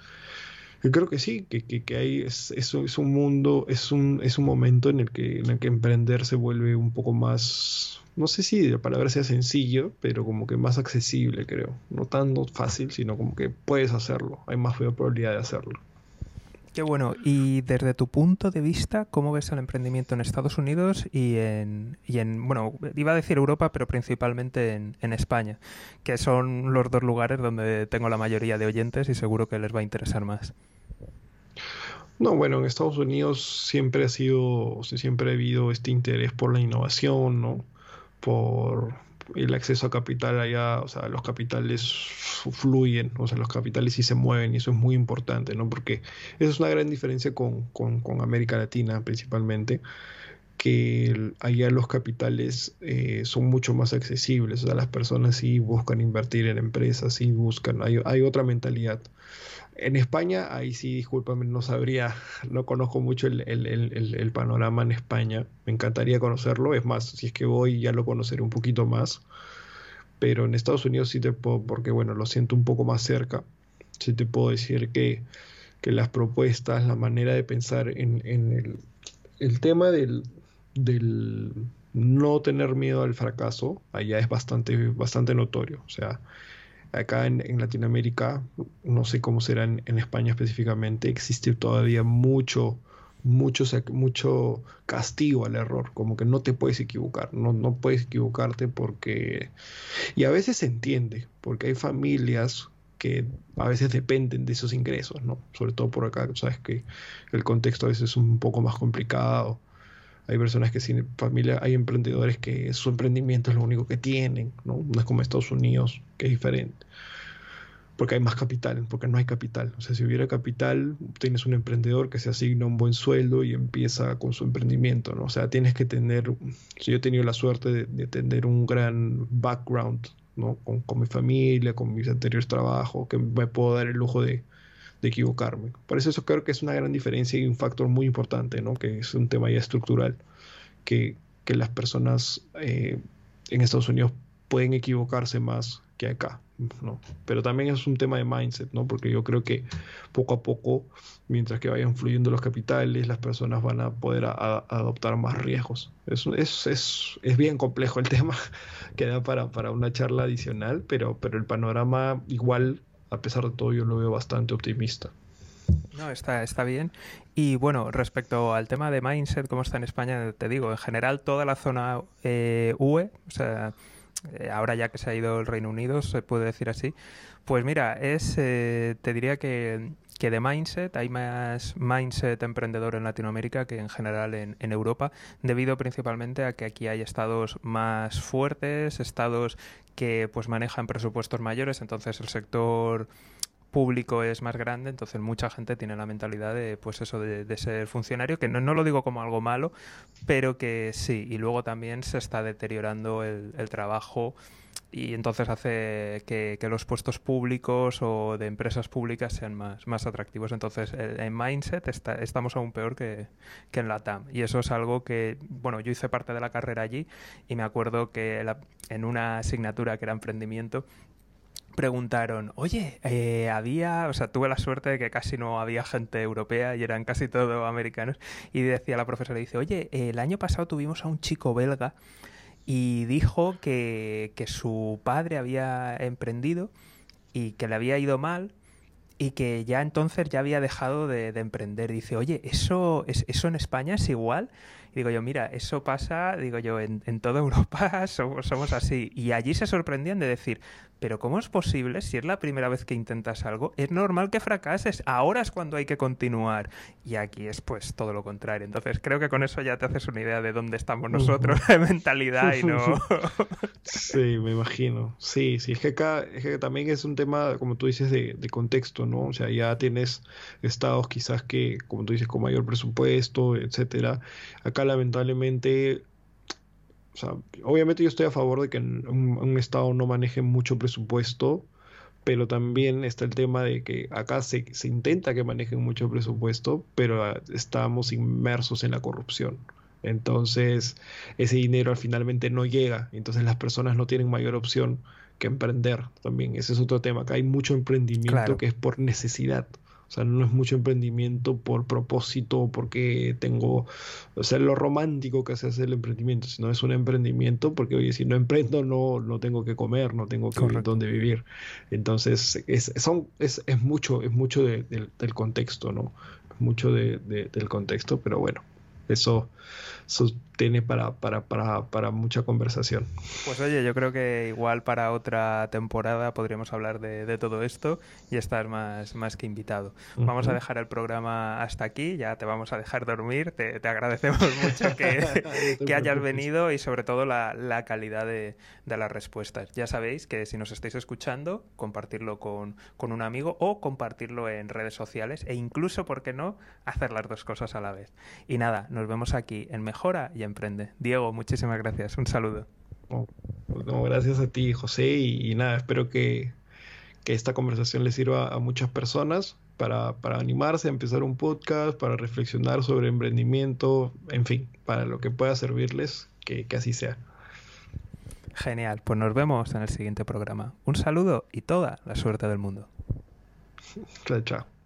yo creo que sí, que, que, hay, es, es, es, un mundo, es un, es un momento en el, que, en el que emprender se vuelve un poco más, no sé si la palabra sea sencillo, pero como que más accesible, creo. No tan fácil, sino como que puedes hacerlo. Hay más probabilidad de hacerlo. Qué bueno. Y desde tu punto de vista, ¿cómo ves el emprendimiento en Estados Unidos y en, y en bueno, iba a decir Europa, pero principalmente en, en, España, que son los dos lugares donde tengo la mayoría de oyentes y seguro que les va a interesar más? No, bueno, en Estados Unidos siempre ha sido, siempre ha habido este interés por la innovación, ¿no? Por el acceso a capital allá, o sea, los capitales fluyen, o sea, los capitales sí se mueven y eso es muy importante, ¿no? Porque eso es una gran diferencia con, América Latina principalmente, que allá los capitales eh, son mucho más accesibles, o sea, las personas sí buscan invertir en empresas, sí buscan, hay, hay otra mentalidad. En España, ahí sí, discúlpame, no sabría, no conozco mucho el, panorama en España. Me encantaría conocerlo. Es más, si es que voy ya lo conoceré un poquito más. Pero en Estados Unidos sí te puedo, porque bueno, lo siento un poco más cerca. Sí te puedo decir que, que las propuestas, la manera de pensar en, el tema del, del no tener miedo al fracaso, allá es bastante, bastante notorio. O sea, acá en, Latinoamérica, no sé cómo será en, España específicamente, existe todavía mucho, mucho, mucho castigo al error, como que no te puedes equivocar, no, no puedes equivocarte porque... Y a veces se entiende, porque hay familias que a veces dependen de esos ingresos, ¿no? Sobre todo por acá, sabes que el contexto a veces es un poco más complicado hay personas que sin familia, hay emprendedores que su emprendimiento es lo único que tienen, ¿no? No es como Estados Unidos, que es diferente. Porque hay más capital, porque no hay capital. O sea, si hubiera capital, tienes un emprendedor que se asigna un buen sueldo y empieza con su emprendimiento, ¿no? O sea, tienes que tener, si yo he tenido la suerte de, tener un gran background, ¿no? Con, con mi familia, con mis anteriores trabajos, que me puedo dar el lujo de, de equivocarme. Por eso, eso creo que es una gran diferencia y un factor muy importante, ¿no? que es un tema ya estructural, que, que las personas eh, en Estados Unidos pueden equivocarse más que acá. ¿no? Pero también es un tema de mindset, ¿no? porque yo creo que poco a poco, mientras que vayan fluyendo los capitales, las personas van a poder adoptar más riesgos. Es, es, es, es, bien complejo el tema, queda para, para una charla adicional, pero, pero el panorama igual a pesar de todo yo lo veo bastante optimista. No, está, está bien. Y bueno, respecto al tema de mindset, como está en España, te digo, en general toda la zona eh, UE, o sea, eh, ahora ya que se ha ido el Reino Unido, se puede decir así, pues mira, es, eh, te diría que, que, de mindset, hay más mindset emprendedor en Latinoamérica que en general en, en Europa, debido principalmente a que aquí hay estados más fuertes, estados que pues manejan presupuestos mayores, entonces el sector público es más grande, entonces mucha gente tiene la mentalidad de, pues eso, de, ser funcionario, que no, no, lo digo como algo malo, pero que sí, y luego también se está deteriorando el, el trabajo y entonces hace que, los puestos públicos o de empresas públicas sean más, más atractivos. Entonces, en Mindset está, estamos aún peor que, que, en la TAM. Y eso es algo que, bueno, yo hice parte de la carrera allí y me acuerdo que en una asignatura que era emprendimiento, preguntaron, oye, eh, había, o sea, tuve la suerte de que casi no había gente europea y eran casi todos americanos, y decía la profesora, dice, oye, el año pasado tuvimos a un chico belga y dijo que, que su padre había emprendido y que le había ido mal y que ya entonces ya había dejado de, de emprender. Dice, oye, ¿eso, es, ¿eso en España es igual? Y digo yo, mira, eso pasa, digo yo, en, en toda Europa somos, somos así. Y allí se sorprendían de decir, pero ¿cómo es posible si es la primera vez que intentas algo? Es normal que fracases, ahora es cuando hay que continuar. Y aquí es pues todo lo contrario. Entonces creo que con eso ya te haces una idea de dónde estamos nosotros de mentalidad y no... sí, me imagino. Sí, sí, es que acá es que también es un tema, como tú dices, de, de contexto, ¿no? O sea, ya tienes estados quizás que, como tú dices, con mayor presupuesto, etcétera. Acá lamentablemente o sea, obviamente yo estoy a favor de que un, Estado no maneje mucho presupuesto, pero también está el tema de que acá se, se intenta que manejen mucho presupuesto, pero ah, estamos inmersos en la corrupción. Entonces, ese dinero finalmente no llega, entonces las personas no tienen mayor opción que emprender también. Ese es otro tema. Acá hay mucho emprendimiento que es por necesidad. O sea, no es mucho emprendimiento por propósito, porque tengo, o sea, lo romántico que se hace el emprendimiento, sino es un emprendimiento porque, oye, si no emprendo, no, no tengo que comer, no tengo que dónde vivir. Entonces, es, son, es, es mucho, es mucho del contexto, ¿no? Mucho de, del contexto, pero bueno, eso, eso tiene para, para, para, para, mucha conversación. Pues oye, yo creo que igual para otra temporada podríamos hablar de, de todo esto y estar más, más que invitado. Vamos a dejar el programa hasta aquí, ya te vamos a dejar dormir, te, te agradecemos mucho que, que hayas venido y sobre todo la, la calidad de, de, las respuestas. Ya sabéis que si nos estáis escuchando, compartirlo con, con un amigo o compartirlo en redes sociales e incluso, ¿por qué no?, hacer las dos cosas a la vez. Y nada, nos vemos aquí en Mejora y en emprende. Diego, muchísimas gracias. Un saludo. Pues gracias a ti, José, y, nada, espero que, esta conversación le sirva a muchas personas para, animarse a empezar un podcast, para reflexionar sobre emprendimiento, en fin, para lo que pueda servirles, que, que así sea. Genial, pues nos vemos en el siguiente programa. Un saludo y toda la suerte del mundo. Chao, chao.